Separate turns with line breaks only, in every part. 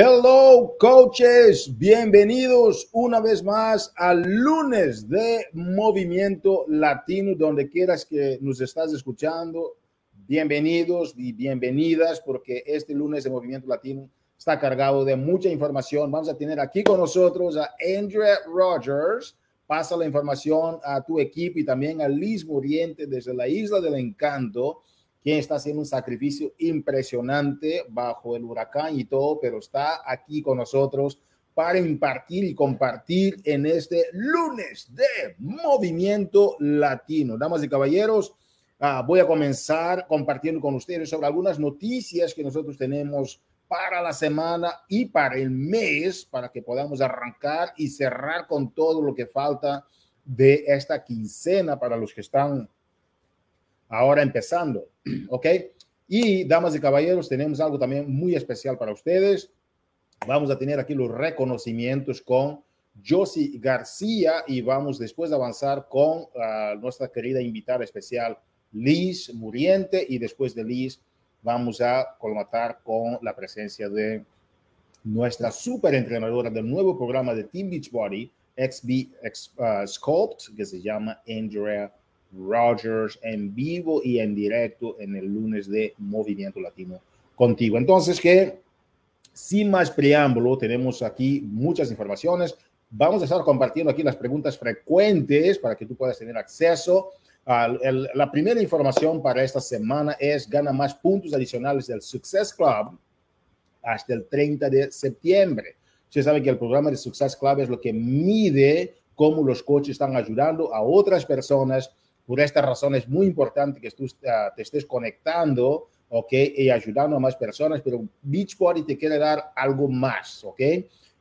Hello, coaches. Bienvenidos una vez más al lunes de Movimiento Latino, donde quieras que nos estás escuchando. Bienvenidos y bienvenidas, porque este lunes de Movimiento Latino está cargado de mucha información. Vamos a tener aquí con nosotros a Andrea Rogers. Pasa la información a tu equipo y también a Liz Muriente desde la Isla del Encanto quien está haciendo un sacrificio impresionante bajo el huracán y todo, pero está aquí con nosotros para impartir y compartir en este lunes de Movimiento Latino. Damas y caballeros, uh, voy a comenzar compartiendo con ustedes sobre algunas noticias que nosotros tenemos para la semana y para el mes, para que podamos arrancar y cerrar con todo lo que falta de esta quincena para los que están ahora empezando, ¿ok? Y damas y caballeros, tenemos algo también muy especial para ustedes. Vamos a tener aquí los reconocimientos con Josie García y vamos después de avanzar con uh, nuestra querida invitada especial Liz Muriente y después de Liz vamos a colmatar con la presencia de nuestra super entrenadora del nuevo programa de Team Beachbody, XB uh, Sculpt, que se llama Andrea Rogers en vivo y en directo en el lunes de Movimiento Latino contigo. Entonces, que sin más preámbulo, tenemos aquí muchas informaciones. Vamos a estar compartiendo aquí las preguntas frecuentes para que tú puedas tener acceso. a la primera información para esta semana es gana más puntos adicionales del Success Club hasta el 30 de septiembre. Usted sabe que el programa de Success Club es lo que mide cómo los coaches están ayudando a otras personas por esta razón es muy importante que tú te estés conectando, ¿ok? Y ayudando a más personas, pero Beachbody te quiere dar algo más, ¿ok?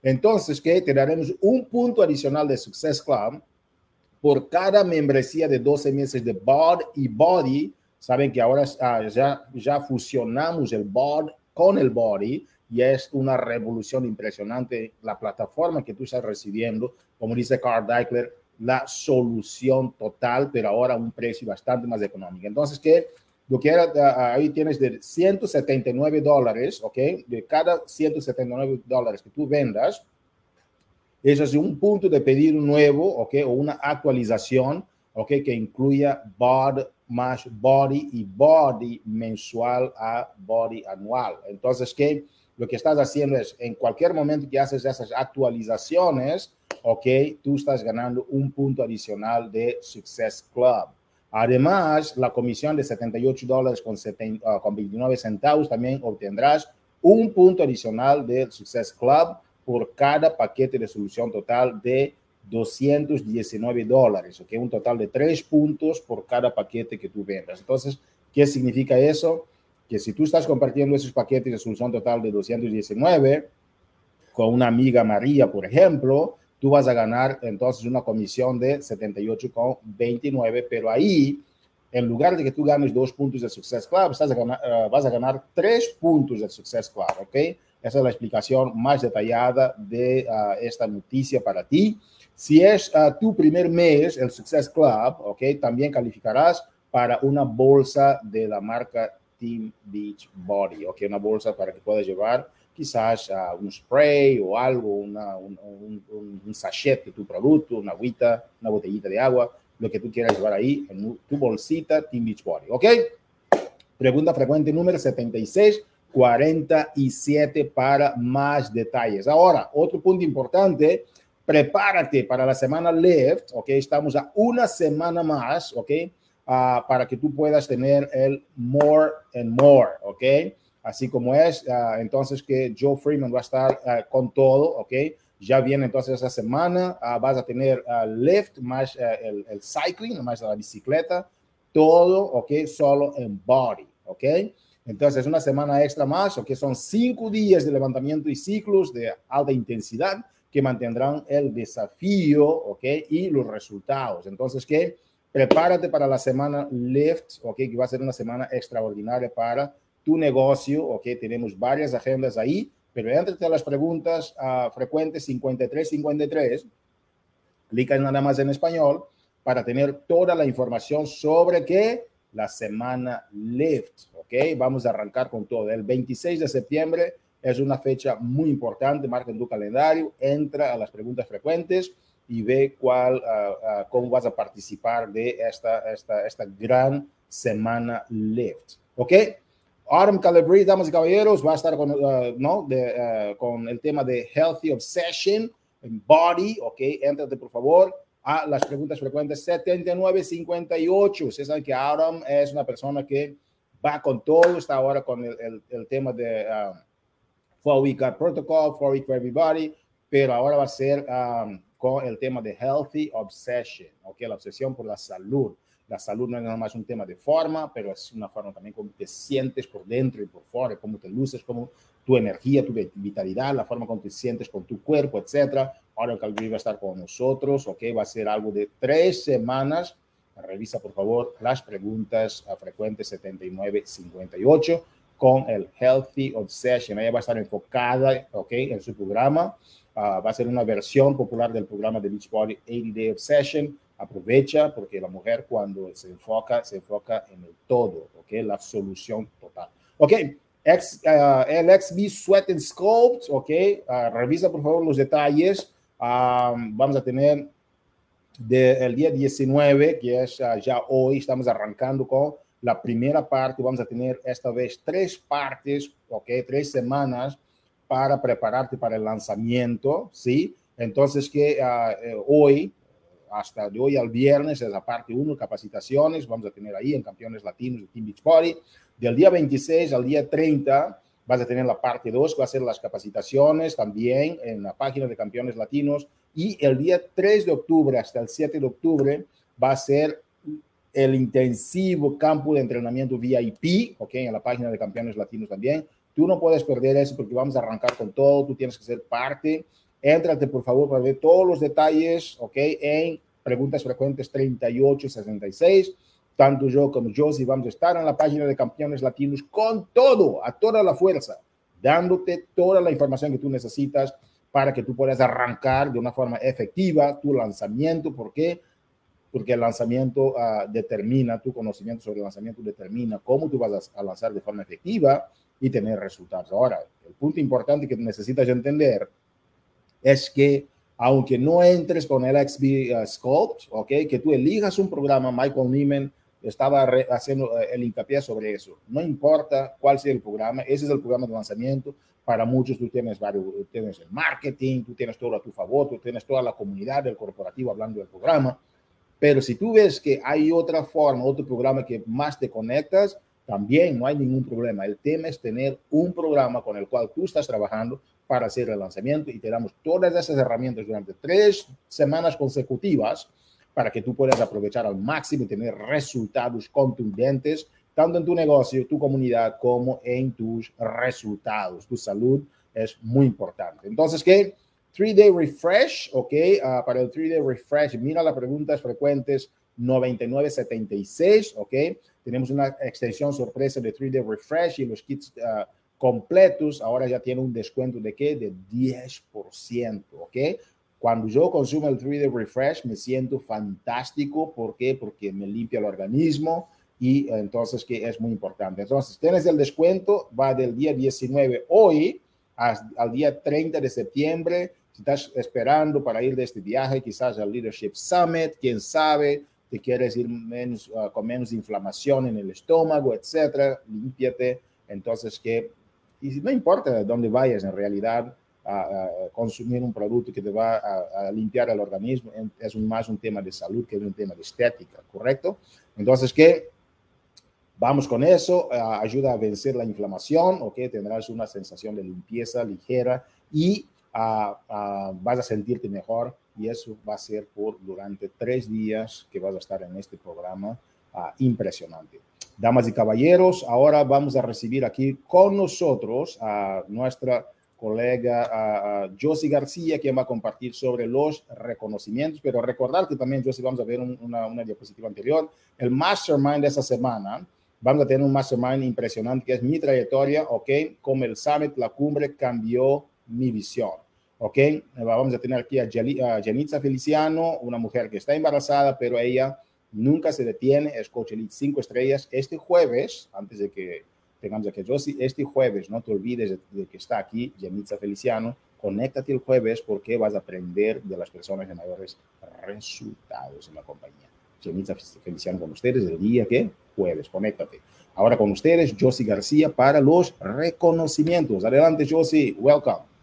Entonces, que te daremos un punto adicional de Success Club por cada membresía de 12 meses de BOD y Body. Saben que ahora uh, ya, ya fusionamos el BOD con el Body y es una revolución impresionante la plataforma que tú estás recibiendo. Como dice Carl Deichler, la solución total, pero ahora a un precio bastante más económico. Entonces, que lo que era, ahí tienes de 179 dólares, ¿ok? De cada 179 dólares que tú vendas, eso es un punto de pedir nuevo, ¿ok? O una actualización, ¿ok? Que incluya BOD más body y body mensual a body anual. Entonces, que lo que estás haciendo es, en cualquier momento que haces esas actualizaciones, ok, tú estás ganando un punto adicional de Success Club. Además, la comisión de 78 dólares con, ah, con 29 centavos también obtendrás un punto adicional del Success Club por cada paquete de solución total de 219 dólares, ok, un total de tres puntos por cada paquete que tú vendas. Entonces, ¿qué significa eso? Que si tú estás compartiendo esos paquetes de solución total de 219 con una amiga María, por ejemplo, tú vas a ganar entonces una comisión de 78,29, pero ahí, en lugar de que tú ganes dos puntos de Success Club, estás a ganar, uh, vas a ganar tres puntos de Success Club, ¿ok? Esa es la explicación más detallada de uh, esta noticia para ti. Si es uh, tu primer mes, el Success Club, ¿ok? También calificarás para una bolsa de la marca Team Beach Body, ¿ok? Una bolsa para que puedas llevar quizás un spray o algo, una, un, un, un, sachet de tu producto, una agüita, una botellita de agua, lo que tú quieras llevar ahí en tu bolsita Team Beach Body, ¿ok? Pregunta frecuente número 76. 47 para más detalles. Ahora, otro punto importante, prepárate para la semana Lift, ¿ok? Estamos a una semana más, ¿ok? Uh, para que tú puedas tener el more and more, ¿ok? así como es. Uh, entonces que Joe Freeman va a estar uh, con todo, ¿ok? Ya viene entonces esa semana, vas a tener lift más el, el, cycling, más la bicicleta, todo, ¿ok? Solo en body, ¿ok? Entonces es una semana extra más, ¿ok? Son cinco días de levantamiento y ciclos de alta intensidad que mantendrán el desafío, ¿ok? Y los resultados. Entonces, que prepárate para la semana lift, ¿ok? Que va a ser una semana extraordinaria para tu negocio, ok, tenemos varias agendas ahí, pero antes de las preguntas uh, frecuentes 53, 53, clica nada más en español para tener toda la información sobre qué la semana Lift, ok, vamos a arrancar con todo. El 26 de septiembre es una fecha muy importante, marca en tu calendario, entra a las preguntas frecuentes y ve cuál, ah, ah, cómo vas a participar de esta, esta, esta gran semana Lift. ¿Ok? Autumn Calibri, damas y caballeros, va a estar con, uh, ¿no? de, uh, con el tema de Healthy Obsession, Body, ¿ok? Entrate por favor a las preguntas frecuentes 7958. Ustedes saben que Autumn es una persona que va con todo, está ahora con el, el, el tema de um, Four Week Protocol, Four Week for Everybody, pero ahora va a ser um, con el tema de Healthy Obsession, ¿ok? La obsesión por la salud. La salud no es nada más un tema de forma, pero es una forma también como te sientes por dentro y por fuera, cómo te luces, cómo tu energía, tu vitalidad, la forma como te sientes con tu cuerpo, etcétera. Ahora Calvi va a estar con nosotros, ¿ok? Va a ser algo de tres semanas. Revisa, por favor, las preguntas a frecuentes 7958 con el Healthy Obsession. Ella va a estar enfocada, ¿ok? En su programa. Uh, va a ser una versión popular del programa de Beachbody 80 Day Obsession aprovecha porque la mujer cuando se enfoca, se enfoca en el todo, ¿ok? La solución total. Ok, X, uh, el Sweat and Sculpt, ok, uh, revisa por favor los detalles. Vamos a tener el día 19, que es ya hoy, estamos arrancando con la primera parte. Vamos a tener esta vez tres partes, ok, tres semanas para prepararte para el lanzamiento, ¿sí? Entonces que uh, eh, hoy hasta de hoy al viernes es la parte 1, capacitaciones, vamos a tener ahí en Campeones Latinos de Team Beach Party. Del día 26 al día 30 vas a tener la parte 2, va a ser las capacitaciones también en la página de Campeones Latinos. Y el día 3 de octubre hasta el 7 de octubre va a ser el intensivo campo de entrenamiento VIP, ok, en la página de Campeones Latinos también. Tú no puedes perder eso porque vamos a arrancar con todo, tú tienes que ser parte Éntrate, por favor, para ver todos los detalles, ¿ok? En preguntas frecuentes 38 y 66. Tanto yo como Josie vamos a estar en la página de Campeones Latinos con todo, a toda la fuerza, dándote toda la información que tú necesitas para que tú puedas arrancar de una forma efectiva tu lanzamiento. ¿Por qué? Porque el lanzamiento uh, determina, tu conocimiento sobre el lanzamiento determina cómo tú vas a, a lanzar de forma efectiva y tener resultados. Ahora, el punto importante que necesitas entender es que aunque no entres con el XB uh, Sculpt, ¿ok? Que tú elijas un programa, Michael Neiman estaba haciendo uh, el hincapié sobre eso. No importa cuál sea el programa, ese es el programa de lanzamiento. Para muchos tú tienes varios, tienes el marketing, tú tienes todo a tu favor, tú tienes toda la comunidad del corporativo hablando del programa. Pero si tú ves que hay otra forma, otro programa que más te conectas, también no hay ningún problema. El tema es tener un programa con el cual tú estás trabajando para hacer el lanzamiento y te damos todas esas herramientas durante tres semanas consecutivas para que tú puedas aprovechar al máximo y tener resultados contundentes tanto en tu negocio, tu comunidad, como en tus resultados. Tu salud es muy importante. Entonces, ¿qué? 3-day refresh, ¿ok? Uh, para el 3-day refresh, mira las preguntas frecuentes 9976, ¿ok? Tenemos una extensión sorpresa de 3-day refresh y los kits uh, completos, ahora ya tiene un descuento de qué? De 10%, ¿ok? Cuando yo consumo el 3D Refresh me siento fantástico, ¿por qué? Porque me limpia el organismo y entonces que es muy importante. Entonces, tienes el descuento, va del día 19 hoy al día 30 de septiembre. Si estás esperando para ir de este viaje, quizás al Leadership Summit, quién sabe, te quieres ir menos, uh, con menos inflamación en el estómago, etcétera, límpiate. Entonces, que y no importa dónde vayas en realidad a, consumir un producto que te va a, limpiar el organismo, es más un tema de salud que un tema de estética, ¿correcto? Entonces, ¿qué? Vamos con eso, ayuda a vencer la inflamación, ¿ok? Tendrás una sensación de limpieza ligera y vas a sentirte mejor y eso va a ser por durante tres días que vas a estar en este programa impresionante. Damas y caballeros, ahora vamos a recibir aquí con nosotros a nuestra colega Josie García, quien va a compartir sobre los reconocimientos, pero recordar que también, Josie, vamos a ver una, una, diapositiva anterior, el mastermind de esa semana, vamos a tener un mastermind impresionante que es mi trayectoria, ¿ok? Como el summit, la cumbre cambió mi visión, ¿ok? Vamos a tener aquí a, Janitza Feliciano, una mujer que está embarazada, pero ella nunca se detiene, es Coach Elite 5 estrellas. Este jueves, antes de que tengamos aquí a Josie. Este jueves, no te olvides de, que está aquí Yemitza Feliciano. Conéctate el jueves porque vas a aprender de las personas de mayores resultados en la compañía. Yemitza Feliciano con ustedes el día que jueves. Conéctate. Ahora con ustedes, Josie García para los reconocimientos. Adelante, Josie. Welcome.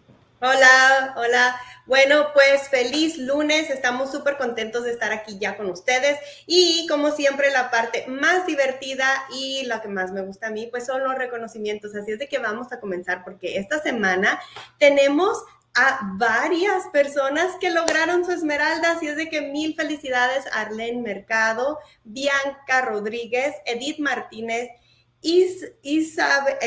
Hola, hola. Bueno, pues feliz lunes. Estamos súper contentos de estar aquí ya con ustedes. Y como siempre, la parte más divertida y la que más me gusta a mí, pues son los reconocimientos. Así es de que vamos a comenzar porque esta semana tenemos a varias personas que lograron su esmeralda. Así es de que mil felicidades Arlene Mercado, Bianca Rodríguez, Edith Martínez, Elizabeth,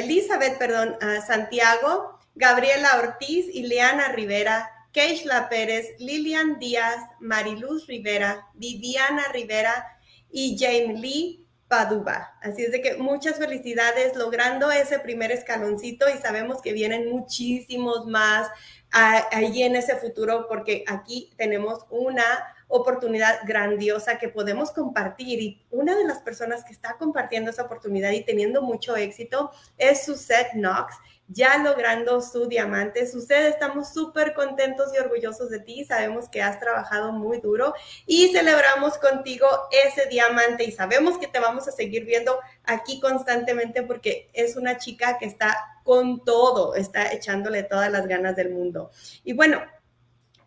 perdón, Santiago. Gabriela Ortiz, Ileana Rivera, Keishla Pérez, Lilian Díaz, Mariluz Rivera, Viviana Rivera y Jane Lee Paduba. Así es de que muchas felicidades logrando ese primer escaloncito y sabemos que vienen muchísimos más ahí en ese futuro porque aquí tenemos una oportunidad grandiosa que podemos compartir y una de las personas que está compartiendo esa oportunidad y teniendo mucho éxito es Suzette Knox ya logrando su diamante. Sucede, estamos súper contentos y orgullosos de ti. Sabemos que has trabajado muy duro y celebramos contigo ese diamante y sabemos que te vamos a seguir viendo aquí constantemente porque es una chica que está con todo, está echándole todas las ganas del mundo. Y bueno,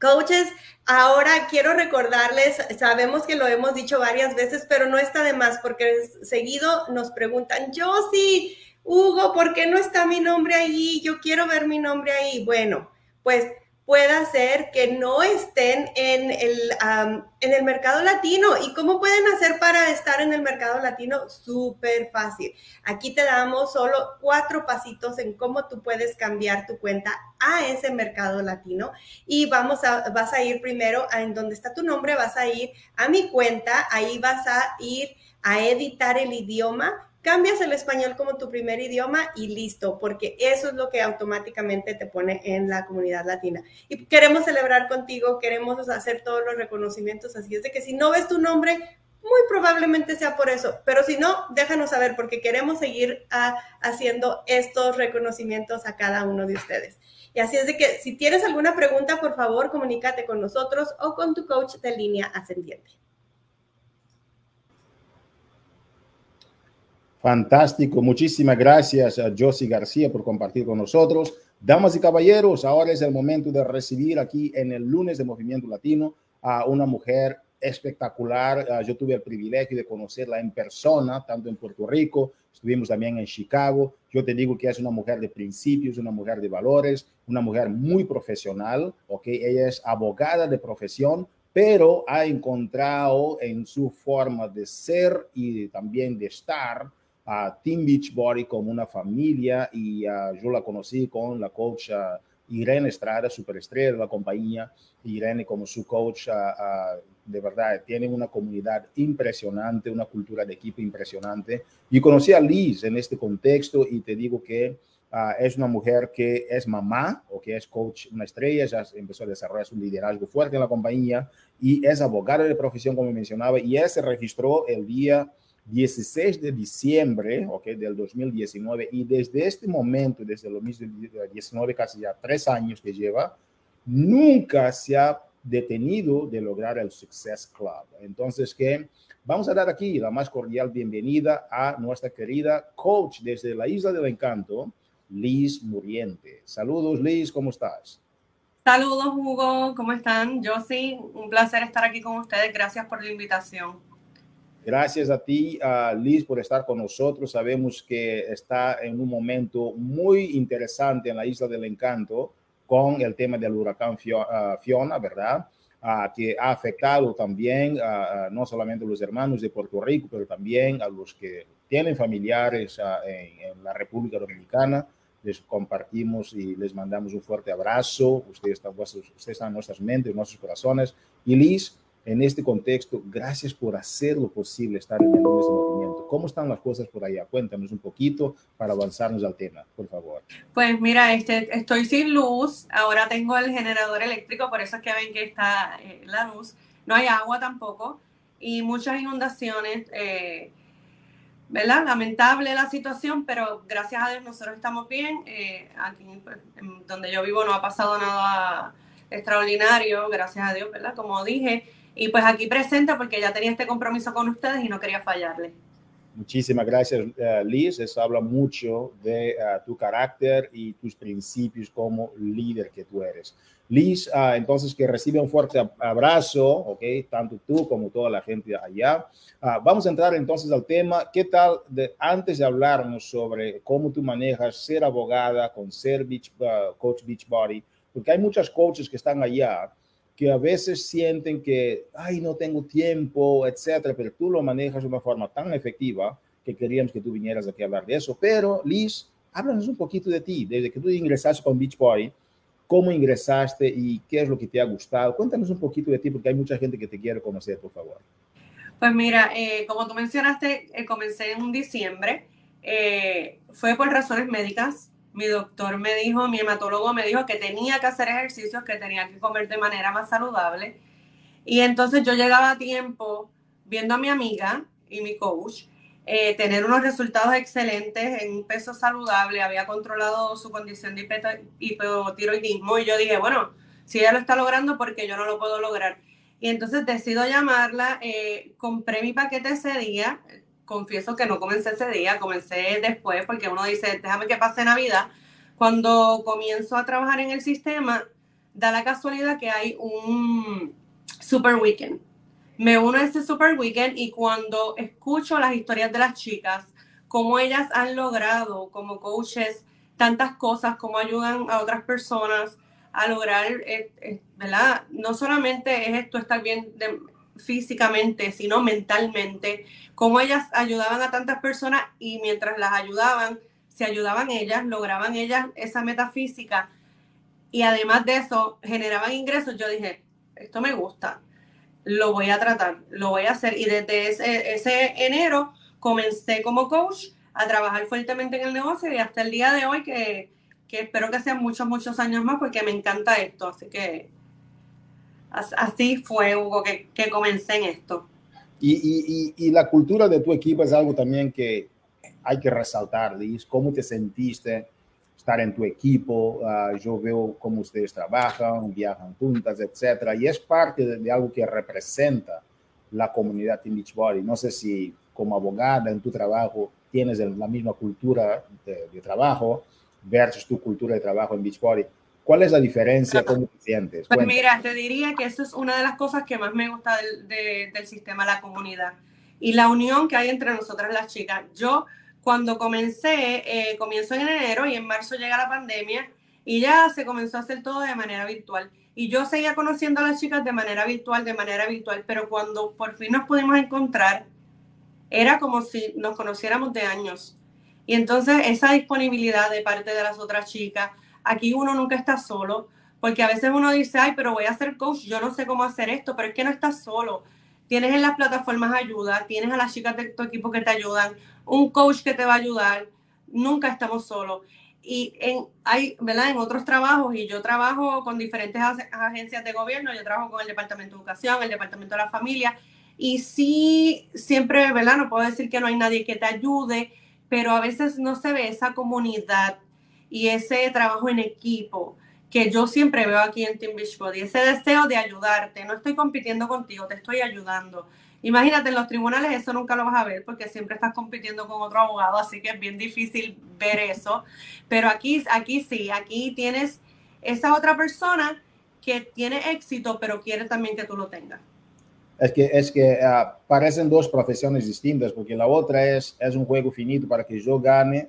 Coaches, ahora quiero recordarles, sabemos que lo hemos dicho varias veces, pero no está de más porque seguido nos preguntan, yo sí, Hugo, ¿por qué no está mi nombre ahí? Yo quiero ver mi nombre ahí. Bueno, pues puede ser que no estén en el, en el mercado latino. ¿Y cómo pueden hacer para estar en el mercado latino? Súper fácil. Aquí te damos solo cuatro pasitos en cómo tú puedes cambiar tu cuenta a ese mercado latino. Y vamos a, vas a ir primero a en donde está tu nombre, vas a ir a mi cuenta, ahí vas a ir a editar el idioma cambias el español como tu primer idioma y listo, porque eso es lo que automáticamente te pone en la comunidad latina. Y queremos celebrar contigo, queremos hacer todos los reconocimientos, así es de que si no ves tu nombre, muy probablemente sea por eso, pero si no, déjanos saber porque queremos seguir ah, haciendo estos reconocimientos a cada uno de ustedes. Y así es de que si tienes alguna pregunta, por favor, comunícate con nosotros o con tu coach de línea ascendiente.
Fantástico. Muchísimas gracias a Josie García por compartir con nosotros. Damas y caballeros, ahora es el momento de recibir aquí en el lunes de Movimiento Latino a una mujer espectacular. Ah, yo tuve el privilegio de conocerla en persona, tanto en Puerto Rico, estuvimos también en Chicago. Yo te digo que es una mujer de principios, una mujer de valores, una mujer muy profesional, ¿ok? Ella es abogada de profesión, pero ha encontrado en su forma de ser y también de estar a Team Beachbody como una familia y yo la conocí con la coach Irene Estrada, superestrella de la compañía. Irene como su coach, de verdad, tiene una comunidad impresionante, una cultura de equipo impresionante. Y conocí a Liz en este contexto y te digo que es una mujer que es mamá o que es coach, una estrella, ya empezó a desarrollar su liderazgo fuerte en la compañía y es abogada de profesión, como mencionaba, y ella se registró el día 16 de diciembre okay, del 2019 y desde este momento, desde el 2019, casi ya tres años que lleva, nunca se ha detenido de lograr el Success Club. Entonces, que vamos a dar aquí la más cordial bienvenida a nuestra querida coach desde la Isla del Encanto, Liz Muriente. Saludos, Liz, ¿cómo estás?
Saludos, Hugo, ¿cómo están? Yo sí, un placer estar aquí con ustedes. Gracias por la invitación.
Gracias a ti, Liz, por estar con nosotros. Sabemos que está en un momento muy interesante en la Isla del Encanto con el tema del huracán Fiona, ¿verdad? que ha afectado también no solamente a los hermanos de Puerto Rico, pero también a los que tienen familiares en, la República Dominicana. Les compartimos y les mandamos un fuerte abrazo. Ustedes están, ustedes están en nuestras mentes, en nuestros corazones. Y Liz, en este contexto, gracias por hacer lo posible estar en el lunes de movimiento. ¿Cómo están las cosas por allá? Cuéntanos un poquito para avanzarnos al tema, por favor.
Pues mira, este, estoy sin luz, ahora tengo el generador eléctrico, por eso es que ven que está eh, la luz. No hay agua tampoco y muchas inundaciones. Eh, ¿verdad? Lamentable la situación, pero gracias a Dios nosotros estamos bien. Eh, aquí pues, donde yo vivo no ha pasado nada extraordinario, gracias a Dios, ¿verdad? Como dije. Y pues aquí presente porque ya tenía este compromiso con ustedes y no quería fallarle.
Muchísimas gracias, uh, Liz. Eso habla mucho de uh, tu carácter y tus principios como líder que tú eres. Liz, uh, entonces que recibe un fuerte abrazo, ¿ok? Tanto tú como toda la gente allá. vamos a entrar entonces al tema. ¿Qué tal de, antes de hablarnos sobre cómo tú manejas ser abogada con ser beach, coach Beachbody? Porque hay muchas coaches que están allá que a veces sienten que, ay, no tengo tiempo, etcétera, pero tú lo manejas de una forma tan efectiva que queríamos que tú vinieras aquí a hablar de eso. Pero, Liz, háblanos un poquito de ti, desde que tú ingresaste con Beachbody, cómo ingresaste y qué es lo que te ha gustado. Cuéntanos un poquito de ti, porque hay mucha gente que te quiere conocer, por favor.
Pues mira, eh, como tú mencionaste, eh, comencé en diciembre. Eh, fue por razones médicas mi doctor me dijo, mi hematólogo me dijo que tenía que hacer ejercicios, que tenía que comer de manera más saludable. Y entonces yo llegaba a tiempo viendo a mi amiga y mi coach eh, tener unos resultados excelentes en un peso saludable, había controlado su condición de hipotiroidismo y yo dije, bueno, si ella lo está logrando, porque yo no lo puedo lograr? Y entonces decido llamarla, eh, compré mi paquete ese día, confieso que no comencé ese día, comencé después porque uno dice, déjame que pase Navidad. Cuando comienzo a trabajar en el sistema, da la casualidad que hay un super weekend. Me uno a ese super weekend y cuando escucho las historias de las chicas, cómo ellas han logrado como coaches tantas cosas, cómo ayudan a otras personas a lograr, eh, eh, ¿verdad? No solamente es esto estar bien de, físicamente, sino mentalmente, cómo ellas ayudaban a tantas personas y mientras las ayudaban, se ayudaban ellas, lograban ellas esa metafísica y además de eso generaban ingresos, yo dije, esto me gusta, lo voy a tratar, lo voy a hacer y desde ese, ese enero comencé como coach a trabajar fuertemente en el negocio y hasta el día de hoy que, que espero que sean muchos, muchos años más porque me encanta esto, así que Así fue, Hugo, que, que comencé en esto.
Y, y, y, la cultura de tu equipo es algo también que hay que resaltar, Liz. ¿Cómo te sentiste estar en tu equipo? Uh, yo veo cómo ustedes trabajan, viajan juntas, etcétera. Y es parte de, de, algo que representa la comunidad en Beachbody. No sé si como abogada en tu trabajo tienes la misma cultura de, de trabajo versus tu cultura de trabajo en Beachbody ¿Cuál es la diferencia? ¿Cómo te sientes?
Pues mira, te diría que eso es una de las cosas que más me gusta del, del, sistema, la comunidad y la unión que hay entre nosotras las chicas. Yo cuando comencé, eh, comienzo en enero y en marzo llega la pandemia y ya se comenzó a hacer todo de manera virtual. Y yo seguía conociendo a las chicas de manera virtual, de manera virtual, pero cuando por fin nos pudimos encontrar, era como si nos conociéramos de años. Y entonces esa disponibilidad de parte de las otras chicas, Aquí uno nunca está solo, porque a veces uno dice, ay, pero voy a ser coach, yo no sé cómo hacer esto, pero es que no estás solo. Tienes en las plataformas ayuda, tienes a las chicas de tu equipo que te ayudan, un coach que te va a ayudar, nunca estamos solos. Y en, hay, ¿verdad? En otros trabajos, y yo trabajo con diferentes agencias de gobierno, yo trabajo con el Departamento de Educación, el Departamento de la Familia, y sí, siempre, ¿verdad? No puedo decir que no hay nadie que te ayude, pero a veces no se ve esa comunidad y ese trabajo en equipo que yo siempre veo aquí en Team Beachbody, ese deseo de ayudarte, no estoy compitiendo contigo, te estoy ayudando. Imagínate, en los tribunales eso nunca lo vas a ver porque siempre estás compitiendo con otro abogado, así que es bien difícil ver eso. Pero aquí, aquí sí, aquí tienes esa otra persona que tiene éxito, pero quiere también que tú lo tengas.
Es que, es que uh, parecen dos profesiones distintas, porque la otra es, es un juego finito para que yo gane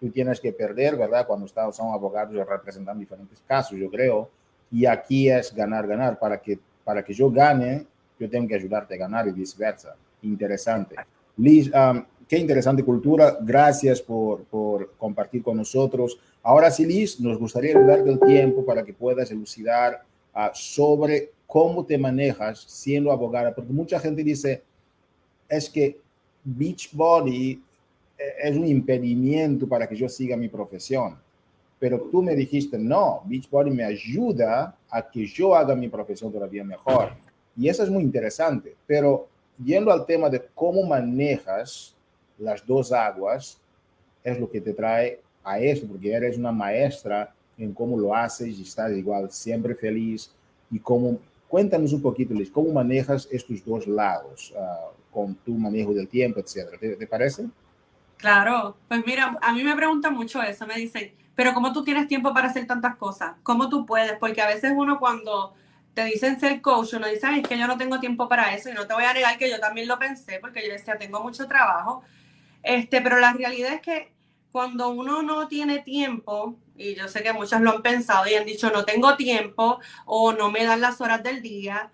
tú tienes que perder, ¿verdad? Cuando estamos, son abogados y representan diferentes casos, yo creo. Y aquí es ganar, ganar. Para que, para que yo gane, yo tengo que ayudarte a ganar y viceversa. Interesante. Liz, um, qué interesante cultura. Gracias por, por, compartir con nosotros. Ahora sí, Liz, nos gustaría darte el tiempo para que puedas elucidar uh, sobre cómo te manejas siendo abogada, porque mucha gente dice, es que Beachbody es un impedimento para que yo siga mi profesión. Pero tú me dijiste, no, Beachbody me ayuda a que yo haga mi profesión todavía mejor. Y eso es muy interesante. Pero yendo al tema de cómo manejas las dos aguas es lo que te trae a esto, porque eres una maestra en cómo lo haces y estás igual siempre feliz. Y cómo, cuéntanos un poquito, Liz, cómo manejas estos dos lados uh, con tu manejo del tiempo, etcétera. ¿Te, ¿Te, parece?
Claro, pues mira, a mí me preguntan mucho eso, me dicen, pero ¿cómo tú tienes tiempo para hacer tantas cosas? ¿Cómo tú puedes? Porque a veces uno cuando te dicen ser coach, uno dice, es que yo no tengo tiempo para eso y no te voy a negar que yo también lo pensé porque yo decía, tengo mucho trabajo, este, pero la realidad es que cuando uno no tiene tiempo, y yo sé que muchos lo han pensado y han dicho no tengo tiempo o no me dan las horas del día,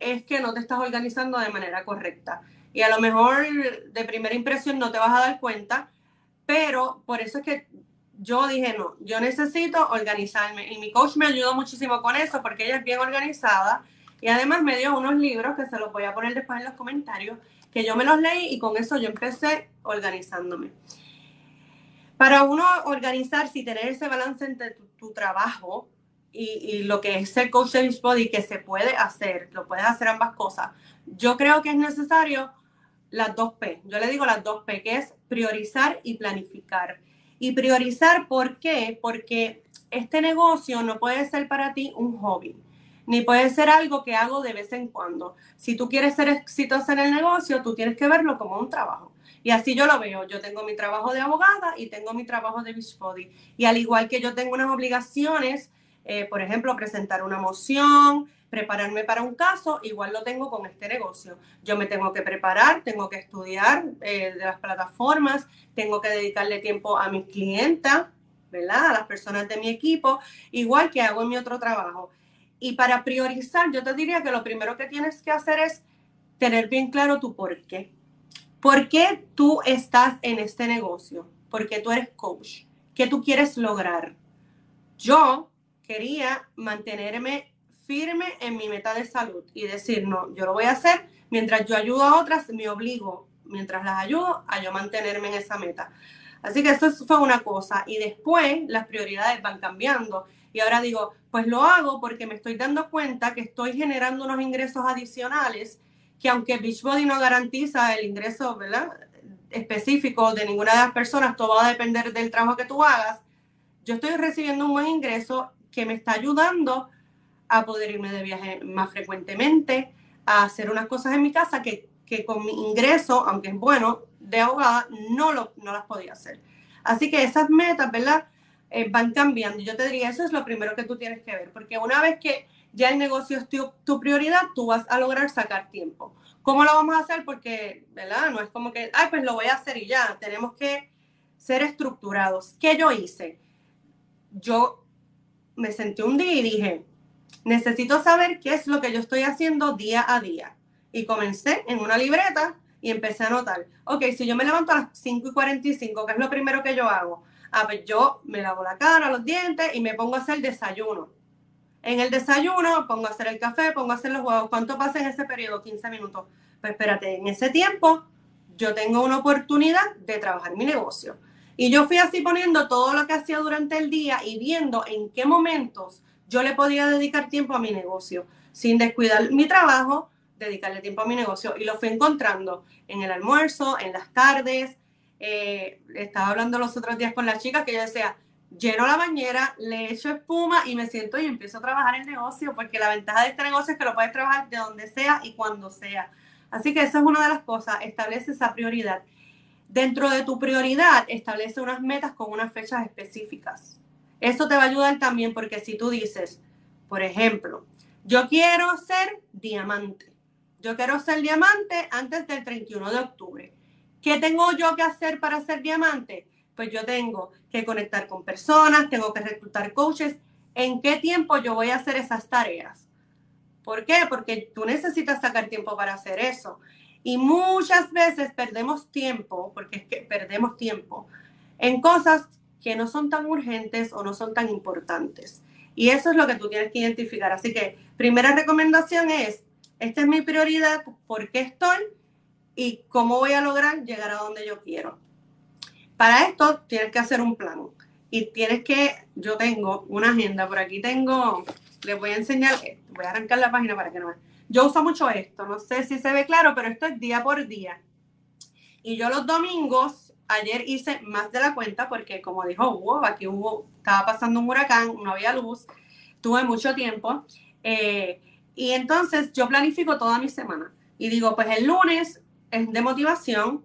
es que no te estás organizando de manera correcta. Y a lo mejor de primera impresión no te vas a dar cuenta, pero por eso es que yo dije, no, yo necesito organizarme. Y mi coach me ayudó muchísimo con eso porque ella es bien organizada y además me dio unos libros que se los voy a poner después en los comentarios, que yo me los leí y con eso yo empecé organizándome. Para uno organizarse y tener ese balance entre tu, trabajo y, lo que es ser coach de que se puede hacer, lo puedes hacer ambas cosas, yo creo que es necesario las dos P. Yo le digo las dos P, que es priorizar y planificar. Y priorizar, ¿por qué? Porque este negocio no puede ser para ti un hobby, ni puede ser algo que hago de vez en cuando. Si tú quieres ser exitoso en el negocio, tú tienes que verlo como un trabajo. Y así yo lo veo. Yo tengo mi trabajo de abogada y tengo mi trabajo de Beachbody. Y al igual que yo tengo unas obligaciones, eh, por ejemplo, presentar una moción, prepararme para un caso, igual lo tengo con este negocio. Yo me tengo que preparar, tengo que estudiar eh, de las plataformas, tengo que dedicarle tiempo a mis clientes, ¿verdad? A las personas de mi equipo, igual que hago en mi otro trabajo. Y para priorizar, yo te diría que lo primero que tienes que hacer es tener bien claro tu por qué. ¿Por qué tú estás en este negocio? Porque tú eres coach. ¿Qué tú quieres lograr? Yo quería mantenerme firme en mi meta de salud y decir, no, yo lo voy a hacer mientras yo ayudo a otras, me obligo, mientras las ayudo, a yo mantenerme en esa meta. Así que eso fue una cosa. Y después las prioridades van cambiando. Y ahora digo, pues lo hago porque me estoy dando cuenta que estoy generando unos ingresos adicionales que aunque Beachbody no garantiza el ingreso ¿verdad? específico de ninguna de las personas, todo va a depender del trabajo que tú hagas, yo estoy recibiendo un buen ingreso que me está ayudando a poder irme de viaje más frecuentemente, a hacer unas cosas en mi casa que, que con mi ingreso, aunque es bueno, de abogada, no, lo, no las podía hacer. Así que esas metas, ¿verdad? Eh, van cambiando. Yo te diría, eso es lo primero que tú tienes que ver, porque una vez que ya el negocio es tu, prioridad, tú vas a lograr sacar tiempo. ¿Cómo lo vamos a hacer? Porque, ¿verdad? No es como que, ay, pues lo voy a hacer y ya. Tenemos que ser estructurados. ¿Qué yo hice? Yo me senté un día y dije, necesito saber qué es lo que yo estoy haciendo día a día. Y comencé en una libreta y empecé a anotar, ok, si yo me levanto a las 5 y 45, ¿qué es lo primero que yo hago? Ah, pues yo me lavo la cara, los dientes y me pongo a hacer desayuno. En el desayuno pongo a hacer el café, pongo a hacer los huevos. ¿Cuánto pasa en ese periodo? 15 minutos. Pues espérate, en ese tiempo yo tengo una oportunidad de trabajar mi negocio. Y yo fui así poniendo todo lo que hacía durante el día y viendo en qué momentos yo le podía dedicar tiempo a mi negocio, sin descuidar mi trabajo, dedicarle tiempo a mi negocio. Y lo fui encontrando en el almuerzo, en las tardes. Eh, estaba hablando los otros días con las chicas que yo decía, lleno la bañera, le echo espuma y me siento y empiezo a trabajar el negocio, porque la ventaja de este negocio es que lo puedes trabajar de donde sea y cuando sea. Así que esa es una de las cosas, establece esa prioridad. Dentro de tu prioridad, establece unas metas con unas fechas específicas. Eso te va a ayudar también porque si tú dices, por ejemplo, yo quiero ser diamante, yo quiero ser diamante antes del 31 de octubre. ¿Qué tengo yo que hacer para ser diamante? pues yo tengo que conectar con personas, tengo que reclutar coaches. ¿En qué tiempo yo voy a hacer esas tareas? ¿Por qué? Porque tú necesitas sacar tiempo para hacer eso. Y muchas veces perdemos tiempo, porque es que perdemos tiempo, en cosas que no son tan urgentes o no son tan importantes. Y eso es lo que tú tienes que identificar. Así que primera recomendación es, esta es mi prioridad, ¿por qué estoy? Y cómo voy a lograr llegar a donde yo quiero. Para esto tienes que hacer un plan y tienes que, yo tengo una agenda, por aquí tengo, les voy a enseñar, voy a arrancar la página para que no vean. Yo uso mucho esto, no sé si se ve claro, pero esto es día por día. Y yo los domingos, ayer hice más de la cuenta porque como dijo Hugo, aquí hubo, estaba pasando un huracán, no había luz, tuve mucho tiempo. Eh, y entonces yo planifico toda mi semana. Y digo, pues el lunes es de motivación,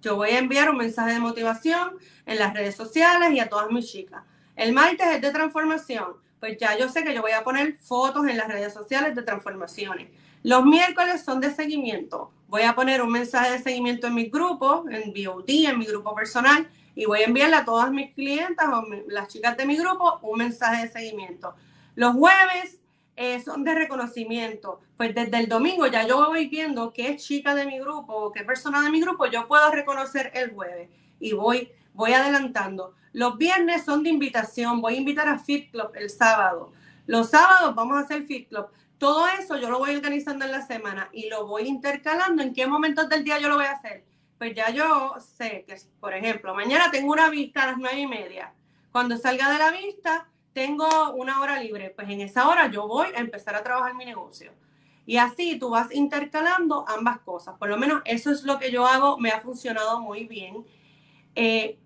yo voy a enviar un mensaje de motivación en las redes sociales y a todas mis chicas. El martes es de transformación. Pues ya yo sé que yo voy a poner fotos en las redes sociales de transformaciones. Los miércoles son de seguimiento. Voy a poner un mensaje de seguimiento en mi grupo, en BOD, en mi grupo personal, y voy a enviarle a todas mis clientas o las chicas de mi grupo un mensaje de seguimiento. Los jueves eh, son de reconocimiento. Pues desde el domingo ya yo voy viendo qué chica de mi grupo o qué persona de mi grupo yo puedo reconocer el jueves y voy, voy adelantando. Los viernes son de invitación. Voy a invitar a Fit Club el sábado. Los sábados vamos a hacer Fit Club. Todo eso yo lo voy organizando en la semana y lo voy intercalando. ¿En qué momentos del día yo lo voy a hacer? Pues ya yo sé que, por ejemplo, mañana tengo una vista a las nueve y media. Cuando salga de la vista, tengo una hora libre, pues en esa hora yo voy a empezar a trabajar mi negocio. Y así tú vas intercalando ambas cosas. Por lo menos eso es lo que yo hago, me ha funcionado muy bien. Eh,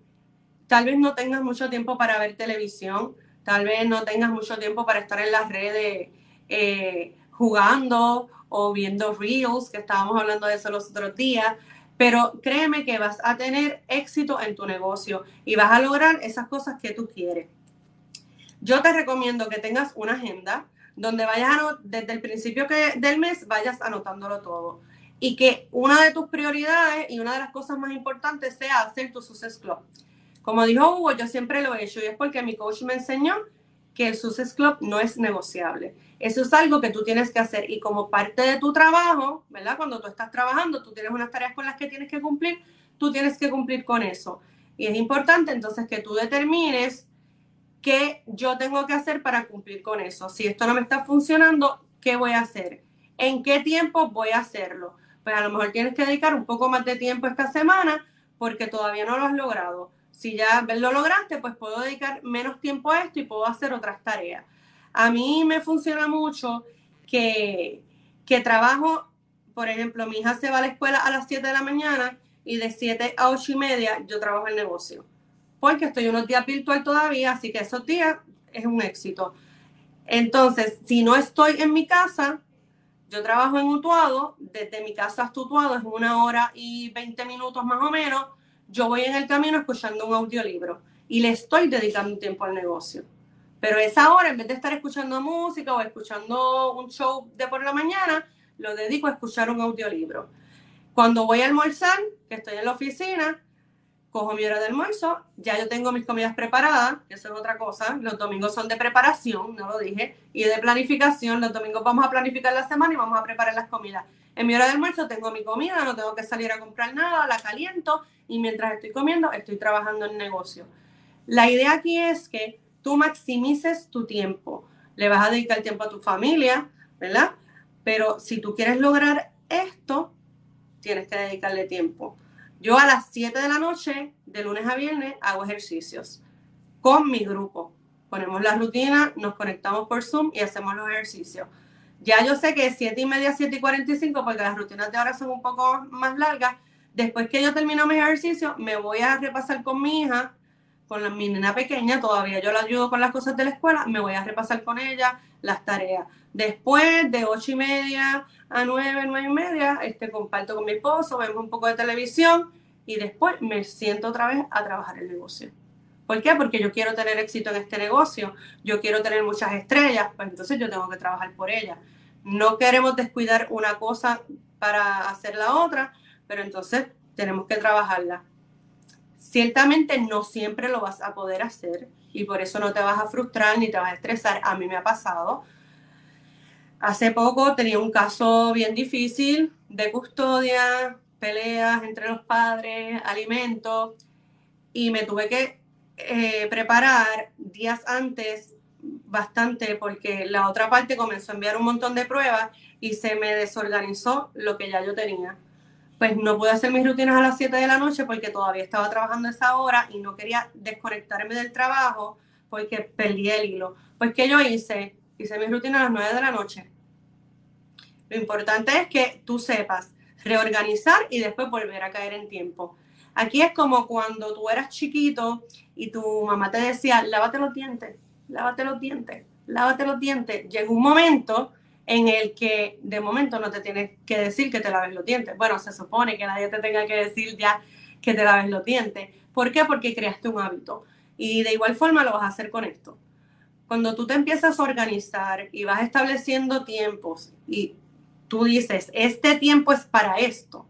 tal vez no tengas mucho tiempo para ver televisión, tal vez no tengas mucho tiempo para estar en las redes eh, jugando o viendo reels, que estábamos hablando de eso los otros días, pero créeme que vas a tener éxito en tu negocio y vas a lograr esas cosas que tú quieres. Yo te recomiendo que tengas una agenda donde vayas a, desde el principio que, del mes vayas anotándolo todo y que una de tus prioridades y una de las cosas más importantes sea hacer tu Success Club. Como dijo Hugo, yo siempre lo he hecho y es porque mi coach me enseñó que el Success Club no es negociable. Eso es algo que tú tienes que hacer y como parte de tu trabajo, ¿verdad? Cuando tú estás trabajando, tú tienes unas tareas con las que tienes que cumplir, tú tienes que cumplir con eso. Y es importante entonces que tú determines ¿qué yo tengo que hacer para cumplir con eso? Si esto no me está funcionando, ¿qué voy a hacer? ¿En qué tiempo voy a hacerlo? Pues a lo mejor tienes que dedicar un poco más de tiempo esta semana porque todavía no lo has logrado. Si ya lo lograste, pues puedo dedicar menos tiempo a esto y puedo hacer otras tareas. A mí me funciona mucho que, que trabajo, por ejemplo, mi hija se va a la escuela a las 7 de la mañana y de 7 a 8 y media yo trabajo el negocio porque estoy unos días virtual todavía, así que esos días es un éxito. Entonces, si no estoy en mi casa, yo trabajo en Utuado, desde mi casa hasta Utuado es una hora y 20 minutos más o menos, yo voy en el camino escuchando un audiolibro y le estoy dedicando tiempo al negocio. Pero esa hora, en vez de estar escuchando música o escuchando un show de por la mañana, lo dedico a escuchar un audiolibro. Cuando voy a almorzar, que estoy en la oficina, cojo mi hora de almuerzo, ya yo tengo mis comidas preparadas, eso es otra cosa, los domingos son de preparación, no lo dije, y de planificación, los domingos vamos a planificar la semana y vamos a preparar las comidas. En mi hora de almuerzo tengo mi comida, no tengo que salir a comprar nada, la caliento y mientras estoy comiendo estoy trabajando en negocio. La idea aquí es que tú maximices tu tiempo, le vas a dedicar tiempo a tu familia, ¿verdad? Pero si tú quieres lograr esto, tienes que dedicarle tiempo. Yo a las 7 de la noche, de lunes a viernes, hago ejercicios con mi grupo. Ponemos la rutina, nos conectamos por Zoom y hacemos los ejercicios. Ya yo sé que es 7 y media, 7 y 45, porque las rutinas de ahora son un poco más largas. Después que yo termino mis ejercicios, me voy a repasar con mi hija, con la, mi nena pequeña, todavía yo la ayudo con las cosas de la escuela, me voy a repasar con ella las tareas. Después de 8 y media a 9, 9 y media, este, comparto con mi esposo, vemos un poco de televisión y después me siento otra vez a trabajar el negocio. ¿Por qué? Porque yo quiero tener éxito en este negocio, yo quiero tener muchas estrellas, pues entonces yo tengo que trabajar por ellas. No queremos descuidar una cosa para hacer la otra, pero entonces tenemos que trabajarla. Ciertamente no siempre lo vas a poder hacer y por eso no te vas a frustrar ni te vas a estresar. A mí me ha pasado. Hace poco tenía un caso bien difícil de custodia, peleas entre los padres, alimentos, y me tuve que eh, preparar días antes bastante porque la otra parte comenzó a enviar un montón de pruebas y se me desorganizó lo que ya yo tenía. Pues no pude hacer mis rutinas a las 7 de la noche porque todavía estaba trabajando esa hora y no quería desconectarme del trabajo porque perdí el hilo. Pues que yo hice, hice mis rutinas a las 9 de la noche. Lo importante es que tú sepas reorganizar y después volver a caer en tiempo. Aquí es como cuando tú eras chiquito y tu mamá te decía, lávate los dientes, lávate los dientes, lávate los dientes. Llega un momento en el que de momento no te tienes que decir que te laves los dientes. Bueno, se supone que nadie te tenga que decir ya que te laves los dientes. ¿Por qué? Porque creaste un hábito. Y de igual forma lo vas a hacer con esto. Cuando tú te empiezas a organizar y vas estableciendo tiempos y tú dices, este tiempo es para esto,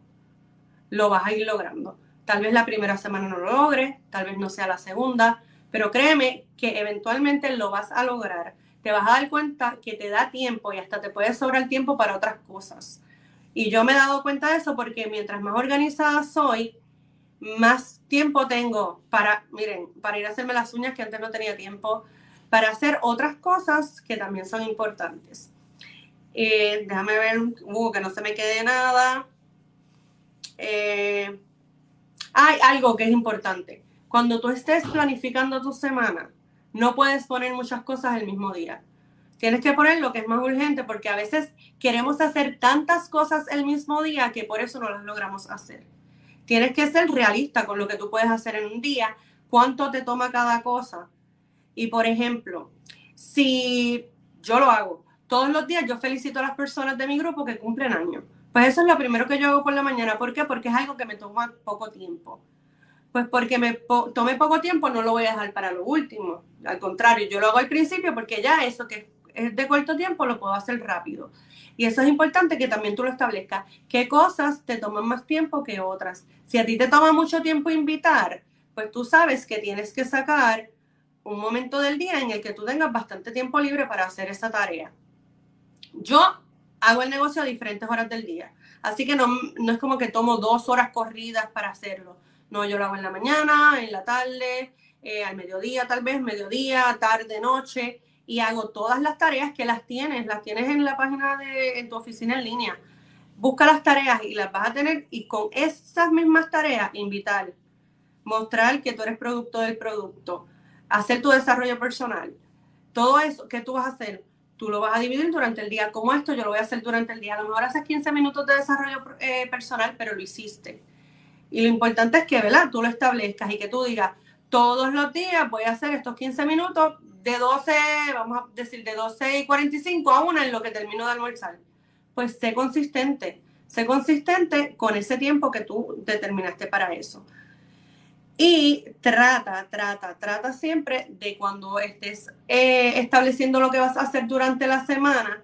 lo vas a ir logrando. Tal vez la primera semana no lo logres, tal vez no sea la segunda, pero créeme que eventualmente lo vas a lograr. Te vas a dar cuenta que te da tiempo y hasta te puede sobrar tiempo para otras cosas. Y yo me he dado cuenta de eso porque mientras más organizada soy, más tiempo tengo para, miren, para ir a hacerme las uñas que antes no tenía tiempo, para hacer otras cosas que también son importantes. Eh, déjame ver, que no se me quede nada. Eh, hay algo que es importante. Cuando tú estés planificando tu semana, no puedes poner muchas cosas el mismo día. Tienes que poner lo que es más urgente porque a veces queremos hacer tantas cosas el mismo día que por eso no las logramos hacer. Tienes que ser realista con lo que tú puedes hacer en un día, cuánto te toma cada cosa. Y por ejemplo, si yo lo hago todos los días, yo felicito a las personas de mi grupo que cumplen años. Pues eso es lo primero que yo hago por la mañana. ¿Por qué? Porque es algo que me toma poco tiempo. Pues porque me tome poco tiempo, no lo voy a dejar para lo último. Al contrario, yo lo hago al principio porque ya eso que es de corto tiempo lo puedo hacer rápido. Y eso es importante que también tú lo establezcas. ¿Qué cosas te toman más tiempo que otras? Si a ti te toma mucho tiempo invitar, pues tú sabes que tienes que sacar un momento del día en el que tú tengas bastante tiempo libre para hacer esa tarea. Yo hago el negocio a diferentes horas del día, así que no, no es como que tomo dos horas corridas para hacerlo. No, yo lo hago en la mañana, en la tarde, eh, al mediodía tal vez, mediodía, tarde, noche y hago todas las tareas que las tienes, las tienes en la página de en tu oficina en línea. Busca las tareas y las vas a tener y con esas mismas tareas invitar, mostrar que tú eres producto del producto, hacer tu desarrollo personal. Todo eso que tú vas a hacer, tú lo vas a dividir durante el día. Como esto, yo lo voy a hacer durante el día. A lo mejor haces 15 minutos de desarrollo eh, personal, pero lo hiciste. Y lo importante es que, ¿verdad? Tú lo establezcas y que tú digas, todos los días voy a hacer estos 15 minutos de 12, vamos a decir, de 12 y 45 a una en lo que termino de almorzar. Pues sé consistente, sé consistente con ese tiempo que tú determinaste para eso. Y trata, trata, trata siempre de cuando estés eh, estableciendo lo que vas a hacer durante la semana,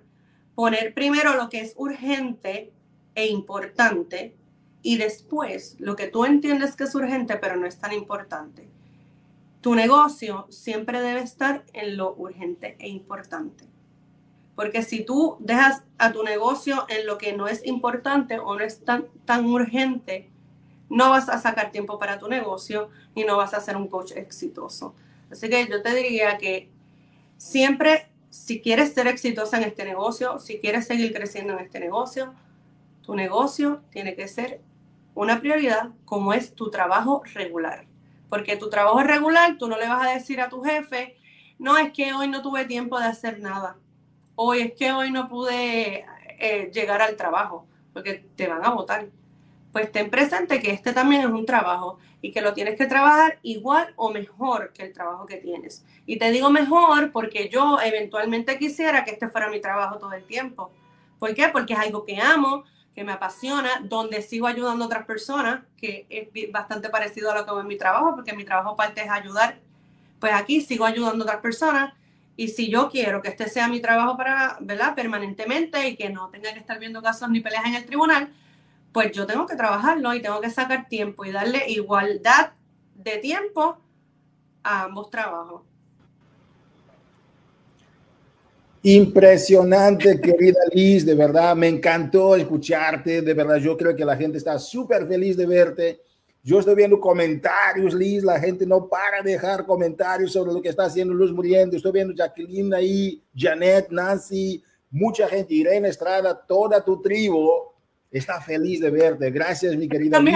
poner primero lo que es urgente e importante y después lo que tú entiendes que es urgente pero no es tan importante tu negocio siempre debe estar en lo urgente e importante. Porque si tú dejas a tu negocio en lo que no es importante o no es tan, tan urgente, no vas a sacar tiempo para tu negocio y no vas a ser un coach exitoso. Así que yo te diría que siempre, si quieres ser exitosa en este negocio, si quieres seguir creciendo en este negocio, tu negocio tiene que ser una prioridad como es tu trabajo regular. Porque tu trabajo regular, tú no le vas a decir a tu jefe, no, es que hoy no tuve tiempo de hacer nada. Hoy es que hoy no pude eh, llegar al trabajo, porque te van a votar. Pues ten presente que este también es un trabajo y que lo tienes que trabajar igual o mejor que el trabajo que tienes. Y te digo mejor porque yo eventualmente quisiera que este fuera mi trabajo todo el tiempo. ¿Por qué? Porque es algo que amo, que me apasiona, donde sigo ayudando a otras personas, que es bastante parecido a lo que hago en mi trabajo, porque mi trabajo parte es ayudar. Pues aquí sigo ayudando a otras personas y si yo quiero que este sea mi trabajo para, ¿verdad? Permanentemente y que no tenga que estar viendo casos ni peleas en el tribunal, pues yo tengo que trabajarlo y tengo que sacar tiempo y darle igualdad de tiempo a ambos trabajos.
Impresionante, querida Liz, de verdad, me encantó escucharte, de verdad, yo creo que la gente está súper feliz de verte. Yo estoy viendo comentarios, Liz, la gente no para de dejar comentarios sobre lo que está haciendo Luz Muriendo. Estoy viendo Jacqueline ahí, Janet, Nancy, mucha gente, Irene Estrada, toda tu tribu está feliz de verte. Gracias, mi querida Liz.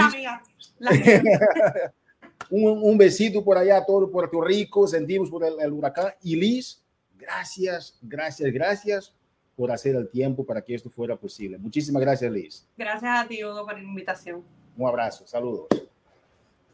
un, un, besito por allá a todo Puerto Rico, sentimos por el, el huracán. Y Liz, Gracias, gracias, gracias por hacer el tiempo para que esto fuera posible. Muchísimas gracias, Liz.
Gracias a ti, Hugo, por la invitación.
Un abrazo, saludos.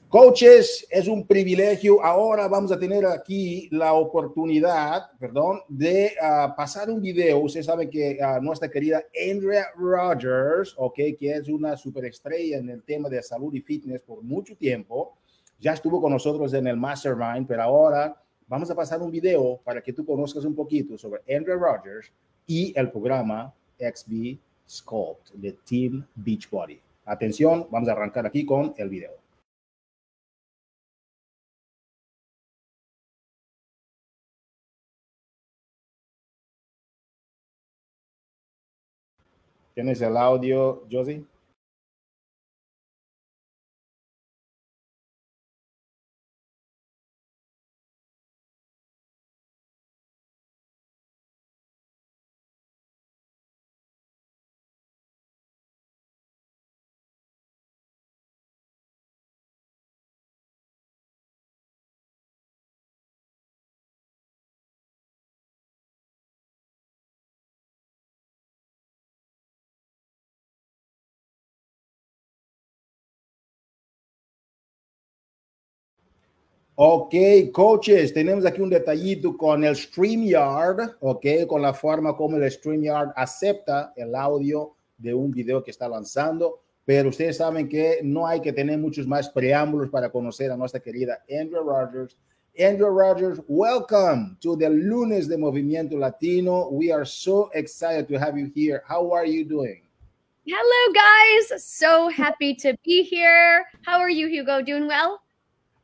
Coaches, es un privilegio. Ahora vamos a tener aquí la oportunidad, perdón, de uh, pasar un video. Usted sabe que uh, nuestra querida Andrea Rogers, ok, que es una superestrella en el tema de salud y fitness por mucho tiempo, ya estuvo con nosotros en el Mastermind, pero ahora vamos a pasar un video para que tú conozcas un poquito sobre Andrea Rogers y el programa XB Sculpt de Team Beachbody. Atención, vamos a arrancar aquí con el video. ¿Tienes el audio, Josie? Ok, coaches, tenemos aquí un detallito con el StreamYard, ok, con la forma como el StreamYard acepta el audio de un video que está lanzando, pero ustedes saben que no hay que tener muchos más preámbulos para conocer a nuestra querida Andrea Rogers. Andrea Rogers, welcome to the Lunes de Movimiento Latino. We are so excited to have you here. How are you doing?
Hello, guys. So happy to be here. How are you, Hugo? Doing well?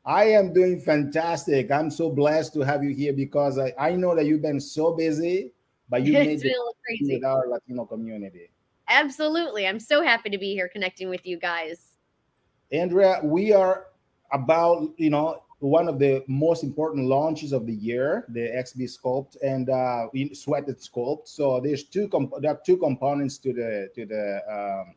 I am doing fantastic. I'm so blessed to have you here because I, I know that you've been so busy, but you made it crazy. with our Latino community.
Absolutely. I'm so happy to be here connecting with you guys.
Andrea, we are about, you know, one of the most important launches of the year, the XB Sculpt and uh, Sweated Sculpt. So there's two there are two components to the to the um,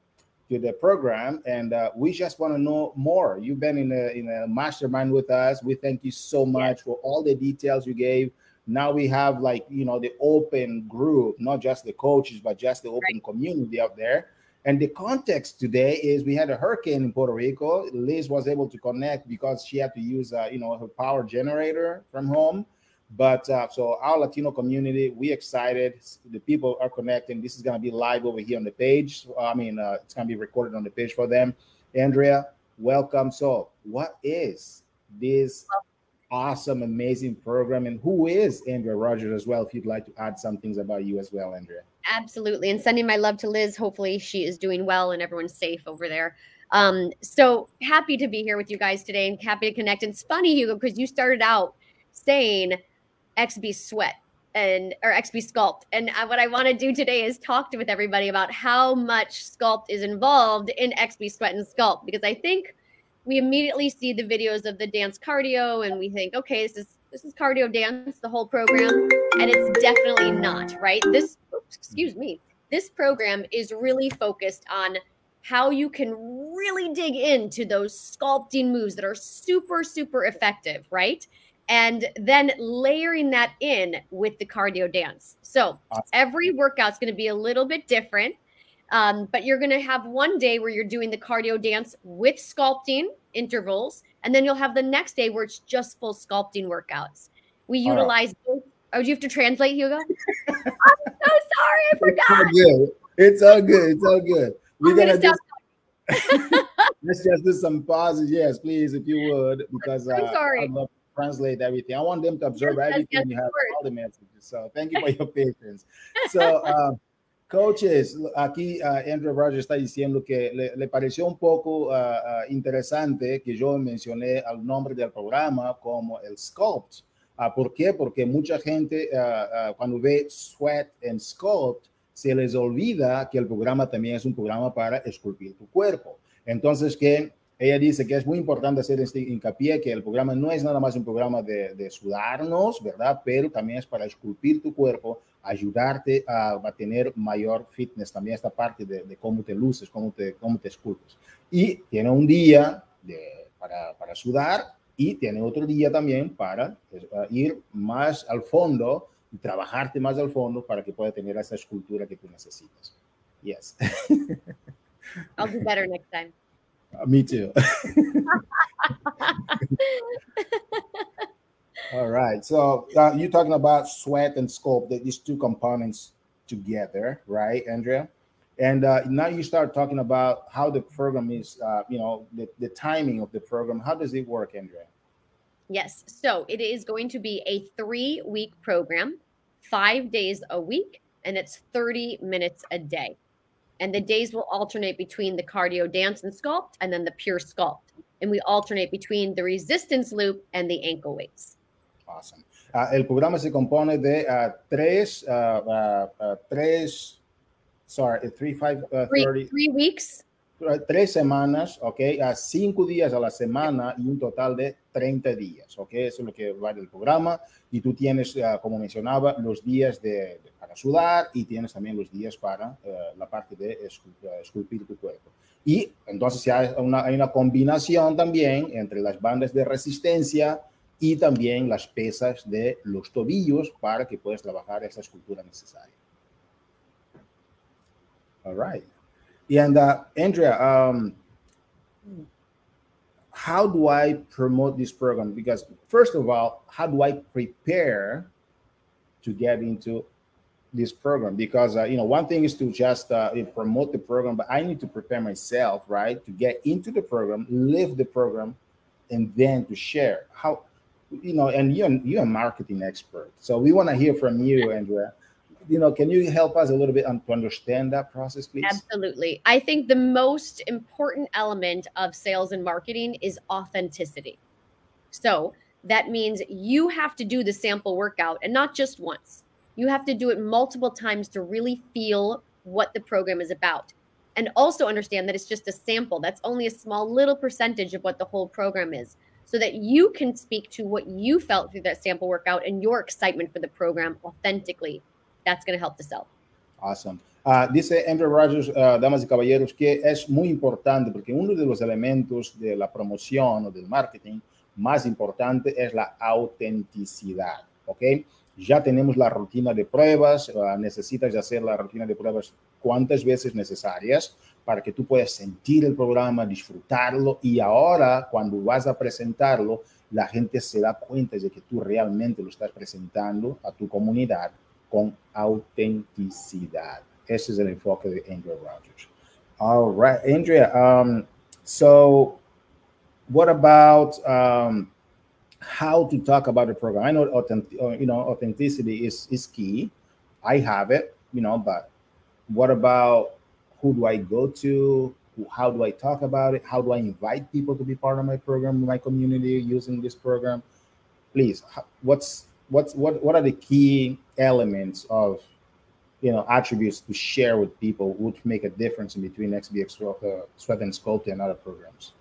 to the program, and uh, we just want to know more. You've been in a in a mastermind with us. We thank you so much for all the details you gave. Now we have like you know the open group, not just the coaches, but just the open right. community out there. And the context today is we had a hurricane in Puerto Rico. Liz was able to connect because she had to use uh, you know her power generator from home but uh, so our Latino community, we excited. The people are connecting. This is going to be live over here on the page. I mean, uh, it's going to be recorded on the page for them. Andrea, welcome. So, what is this awesome, amazing program, and who is Andrea Rogers as well? If you'd like to add some things about you as well, Andrea.
Absolutely, and sending my love to Liz. Hopefully, she is doing well and everyone's safe over there. Um, so happy to be here with you guys today and happy to connect. And it's funny, Hugo, because you started out saying XB Sweat and or XB Sculpt. And what I want to do today is talk to, with everybody about how much Sculpt is involved in XB Sweat and Sculpt because I think we immediately see the videos of the dance cardio and we think, okay, this is this is cardio dance, the whole program, and it's definitely not, right? This excuse me. This program is really focused on how you can really dig into those sculpting moves that are super super effective, right? And then layering that in with the cardio dance. So awesome. every workout's going to be a little bit different. Um, but you're going to have one day where you're doing the cardio dance with sculpting intervals, and then you'll have the next day where it's just full sculpting workouts. We utilize both. Oh, do you have to translate, Hugo? I'm so sorry, I forgot.
It's all good. It's all good. It's all good. We're gonna, gonna just let's just do some pauses. Yes, please, if you would, because uh,
I'm sorry.
I love translate everything. I want them to absorb yes, everything yes, you have all the messages. So thank you for your patience. So, uh, coaches, aquí uh, Andrew Rogers está diciendo que le, le pareció un poco uh, interesante que yo mencioné al nombre del programa como el Sculpt. ¿Por qué? Porque mucha gente cuando ve Sweat and Sculpt se les olvida que el programa también es un programa para esculpir tu cuerpo. Entonces, que ella dice que es muy importante hacer este hincapié, que el programa no es nada más un programa de, de sudarnos, ¿verdad? Pero también es para esculpir tu cuerpo, ayudarte a, a tener mayor fitness, también esta parte de, cómo te luces, cómo te, cómo te esculpes. Y tiene un día para, para sudar y tiene otro día también para uh, ir más al fondo y trabajarte más al fondo para que pueda tener esa escultura que tú necesitas. Yes.
I'll do better next time.
Uh, me too. All right. So uh, you're talking about sweat and that these two components together, right, Andrea? And uh, now you start talking about how the program is, uh, you know, the, the timing of the program. How does it work, Andrea?
Yes. So it is going to be a three week program, five days a week, and it's 30 minutes a day. And the days will alternate between the cardio dance and sculpt and then the pure sculpt. And we alternate between the resistance loop and the ankle weights.
Awesome. Uh, el programa se compone de uh, tres, uh, tres, sorry, three, five,
three, 30, three weeks.
Tres semanas, ok, a cinco días a la semana y un total de 30 días, ok, eso es lo que va del programa. Y tú tienes, como mencionaba, los días de, de, para sudar y tienes también los días para la parte de esculpir tu cuerpo. Y entonces hay una, hay una combinación también entre las bandas de resistencia, y también las pesas de los tobillos para que puedas trabajar esa escultura necesaria. All right. And uh, Andrea, um, how do I promote this program? Because first of all, how do I prepare to get into this program? Because uh, you know, one thing is to just uh, promote the program, but I need to prepare myself, right, to get into the program, live the program, and then to share. How you know, and you're you're a marketing expert, so we want to hear from you, Andrea. You know, can you help us a little bit on, to understand that process, please?
Absolutely. I think the most important element of sales and marketing is authenticity. So that means you have to do the sample workout and not just once. You have to do it multiple times to really feel what the program is about. And also understand that it's just a sample. That's only a small little percentage of what the whole program is so that you can speak to what you felt through that sample workout and your excitement for the program authentically. That's going to help to sell.
Awesome. Uh, dice Andrew Rogers, uh, damas y caballeros, que es muy importante porque uno de los elementos de la promoción o del marketing más importante es la autenticidad. ¿Ok? Ya tenemos la rutina de pruebas, uh, necesitas hacer la rutina de pruebas cuantas veces necesarias para que tú puedas sentir el programa, disfrutarlo y ahora cuando vas a presentarlo, la gente se da cuenta de que tú realmente lo estás presentando a tu comunidad con autenticidad. Ese es el enfoque de Andrea Rogers. All right, Andrea. Um, so, what about um, how to talk about the program? I know authentic, you know authenticity is is key. I have it, you know, but what about who do I go to? How do I talk about it? How do I invite people to be part of my program, my community using this program? Please, what's what's what what are the key elements of you know attributes to share with people would make a difference in between XBX uh, Sweat and Sculpt and other programs?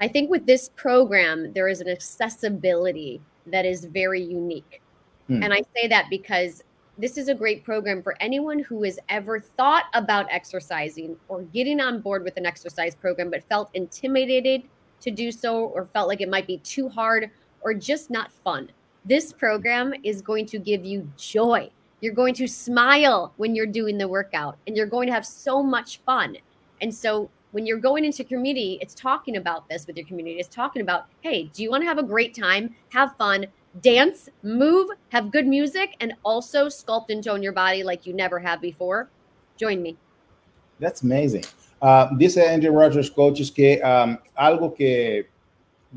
I think with this program, there is an accessibility that is very unique. Hmm. And I say that because this is a great program for anyone who has ever thought about exercising or getting on board with an exercise program but felt intimidated to do so or felt like it might be too hard or just not fun. This program is going to give you joy. You're going to smile when you're doing the workout and you're going to have so much fun. And so when you're going into community, it's talking about this with your community. It's talking about, hey, do you want to have a great time, have fun, dance, move, have good music, and also sculpt and tone your body like you never have before, join me.
That's amazing. Uh, dice Andrew Rogers Coaches que um, algo que,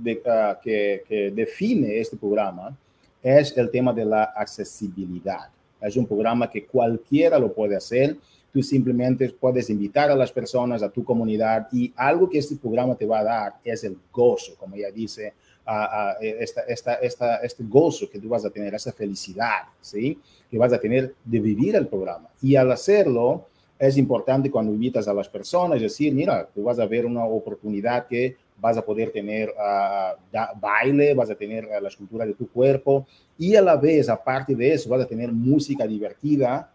de, uh, que, que, define este programa es el tema de la accesibilidad. Es un programa que cualquiera lo puede hacer. Tú simplemente puedes invitar a las personas a tu comunidad y algo que este programa te va a dar es el gozo, como ella dice, a esta, esta, esta, este gozo que tú vas a tener, esa felicidad, ¿sí? Que vas a tener de vivir el programa. Y al hacerlo, es importante cuando invitas a las personas, decir, mira, tú vas a ver una oportunidad que vas a poder tener uh, da, baile, vas a tener uh, la escultura de tu cuerpo y a la vez, aparte de eso, vas a tener música divertida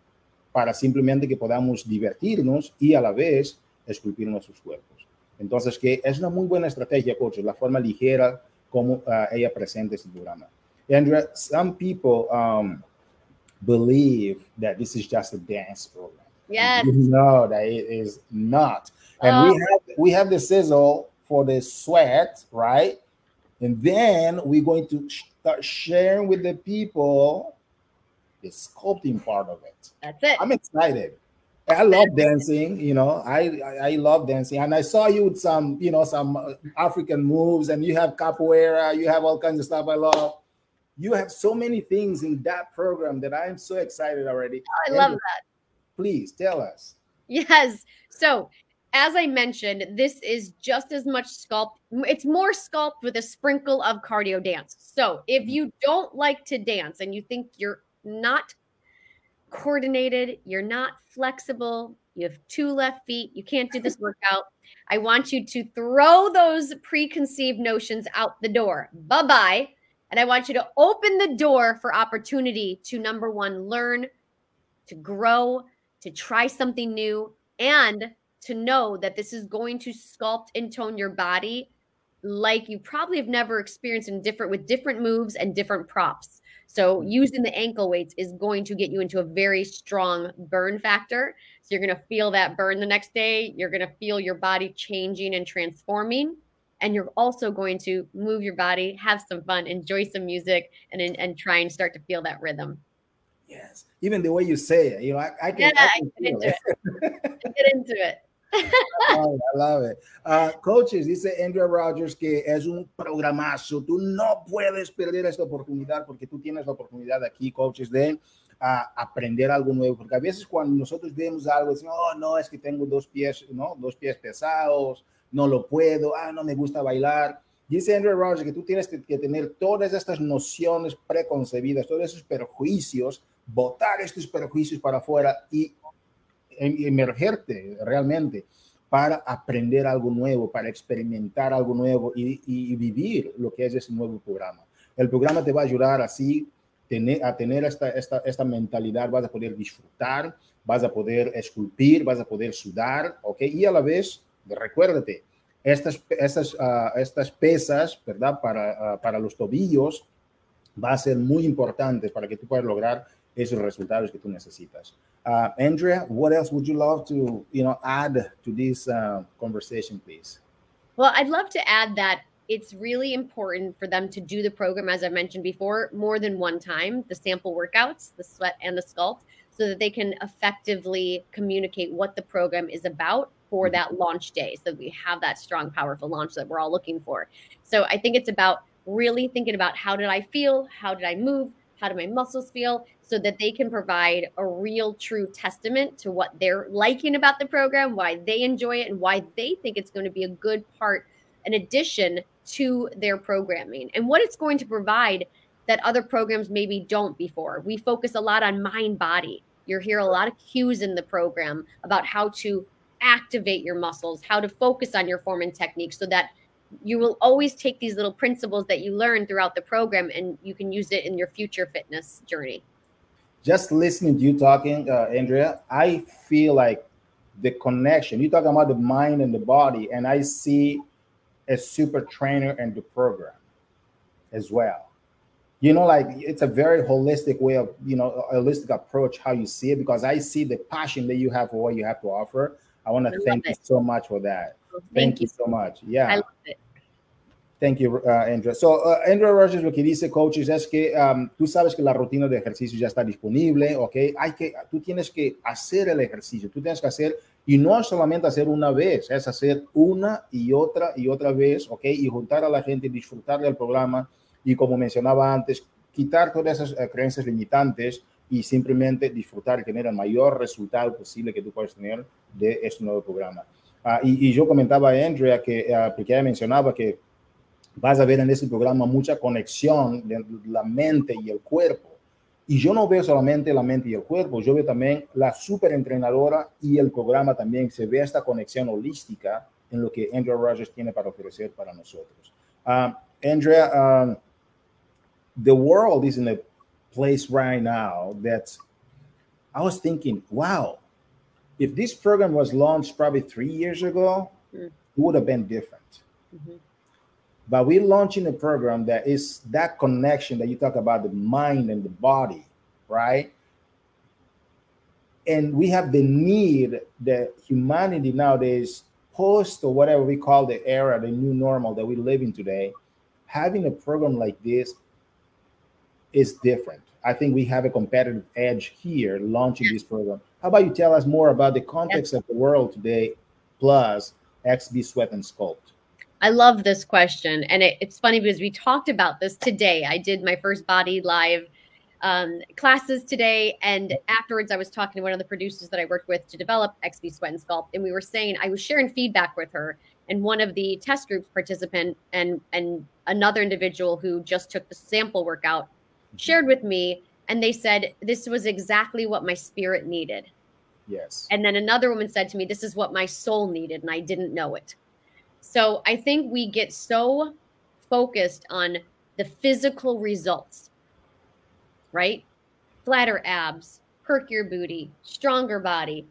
para simplemente que podamos divertirnos y a la vez esculpir nuestros cuerpos. Entonces, que es una muy buena estrategia, coach, la forma ligera como uh, ella presenta este programa. Andrea, some people um, believe that this is just a dance program.
Yes.
You know that it is not. And
Oh.
we have we have the sizzle for the sweat, right? And then we're going to start sharing with the people the sculpting part of it.
That's it.
I'm excited. I love dancing, you know. I, I I love dancing, and I saw you with some, you know, some African moves, and you have capoeira, you have all kinds of stuff. I love. You have so many things in that program that I am so excited already.
Oh, I love that.
Please tell us.
Yes. So, as I mentioned, this is just as much sculpt. It's more sculpt with a sprinkle of cardio dance. So, if mm-hmm. you don't like to dance and you think you're not coordinated, you're not flexible, you have two left feet, you can't do this workout, I want you to throw those preconceived notions out the door. Bye bye. And I want you to open the door for opportunity to number one, learn, to grow, to try something new, and to know that this is going to sculpt and tone your body like you probably have never experienced in different with different moves and different props. So mm-hmm. using the ankle weights is going to get you into a very strong burn factor. So you're going to feel that burn the next day. You're going to feel your body changing and transforming. And you're also going to move your body, have some fun, enjoy some music, and and try and start to feel that rhythm.
Yes, even the way you say it, you know, I, I can,
Yeah,
I
I
can
get into
it.
Get into it.
Ah, coaches, dice Andrea Rogers que es un programazo. Tú no puedes perder esta oportunidad porque tú tienes la oportunidad aquí, coaches, de ah, aprender algo nuevo. Porque a veces cuando nosotros vemos algo, decimos, oh, no, es que tengo dos pies, ¿no? Dos pies pesados, no lo puedo, ah, no me gusta bailar. Dice Andrea Rogers que tú tienes que, que tener todas estas nociones preconcebidas, todos esos perjuicios, botar estos perjuicios para afuera y emergerte realmente para aprender algo nuevo, para experimentar algo nuevo y, vivir lo que es ese nuevo programa. El programa te va a ayudar así a tener esta, esta, esta mentalidad, vas a poder disfrutar, vas a poder esculpir, vas a poder sudar, ¿ok? Y a la vez, recuérdate, estas, estas, ah, estas pesas, ¿verdad? Para, ah, para los tobillos va a ser muy importante para que tú puedas lograr esos resultados que tú necesitas. Uh, Andrea, what else would you love to, you know, add to this uh, conversation, please?
Well, I'd love to add that it's really important for them to do the program, as I mentioned before, more than one time, the sample workouts, the sweat and the sculpt, so that they can effectively communicate what the program is about for that launch day. So that we have that strong, powerful launch that we're all looking for. So I think it's about really thinking about how did I feel? How did I move? How do my muscles feel? So that they can provide a real, true testament to what they're liking about the program, why they enjoy it, and why they think it's going to be a good part, an addition to their programming, and what it's going to provide that other programs maybe don't before. We focus a lot on mind body. You'll hear a lot of cues in the program about how to activate your muscles, how to focus on your form and technique so that you will always take these little principles that you learn throughout the program and you can use it in your future fitness journey.
Just listening to you talking, uh, Andrea, I feel like the connection. You talk about the mind and the body, and I see a super trainer and the program as well. You know, like it's a very holistic way of, you know, a holistic approach how you see it because I see the passion that you have for what you have to offer. I want to thank you so much for that.
So
Thank, you. so much. Yeah.
I love it.
Thank you, uh, Andrea. So, uh, Andrea Rogers lo que dice, coaches, es que um, tú sabes que la rutina de ejercicio ya está disponible, ¿ok? Hay que, tú tienes que hacer el ejercicio, tú tienes que hacer, y no solamente hacer una vez, es hacer una y otra y otra vez, ¿ok? Y juntar a la gente, disfrutar del programa, y como mencionaba antes, quitar todas esas uh, creencias limitantes y simplemente disfrutar y tener el mayor resultado posible que tú puedes tener de este nuevo programa. Uh, y, y, yo comentaba a Andrea que, porque ella mencionaba que vas a ver en este programa mucha conexión de la mente y el cuerpo. Y yo no veo solamente la mente y el cuerpo, yo veo también la super entrenadora y el programa también. Se ve esta conexión holística en lo que Andrea Rogers tiene para ofrecer para nosotros. Uh, Andrea, um, the world is in a place right now that I was thinking, wow, if this program was launched probably three years ago, mm. it would have been different. Mm-hmm but we're launching a program that is that connection that you talk about the mind and the body right? And we have the need that humanity nowadays post or whatever we call the era the new normal that we live in today having a program like this is different. I think we have a competitive edge here launching this program. How about you tell us more about the context of the world today plus xb sweat and sculpt
I love this question. And it, it's funny because we talked about this today. I did my first body live um, classes today. And afterwards, I was talking to one of the producers that I worked with to develop XB Sweat and Sculpt. And we were saying, I was sharing feedback with her. And one of the test groups participant and and another individual who just took the sample workout mm-hmm. shared with me, and they said this was exactly what my spirit needed.
Yes.
And then another woman said to me, "This is what my soul needed, and I didn't know it." So I think we get so focused on the physical results right? Flatter abs, perk your booty, stronger body.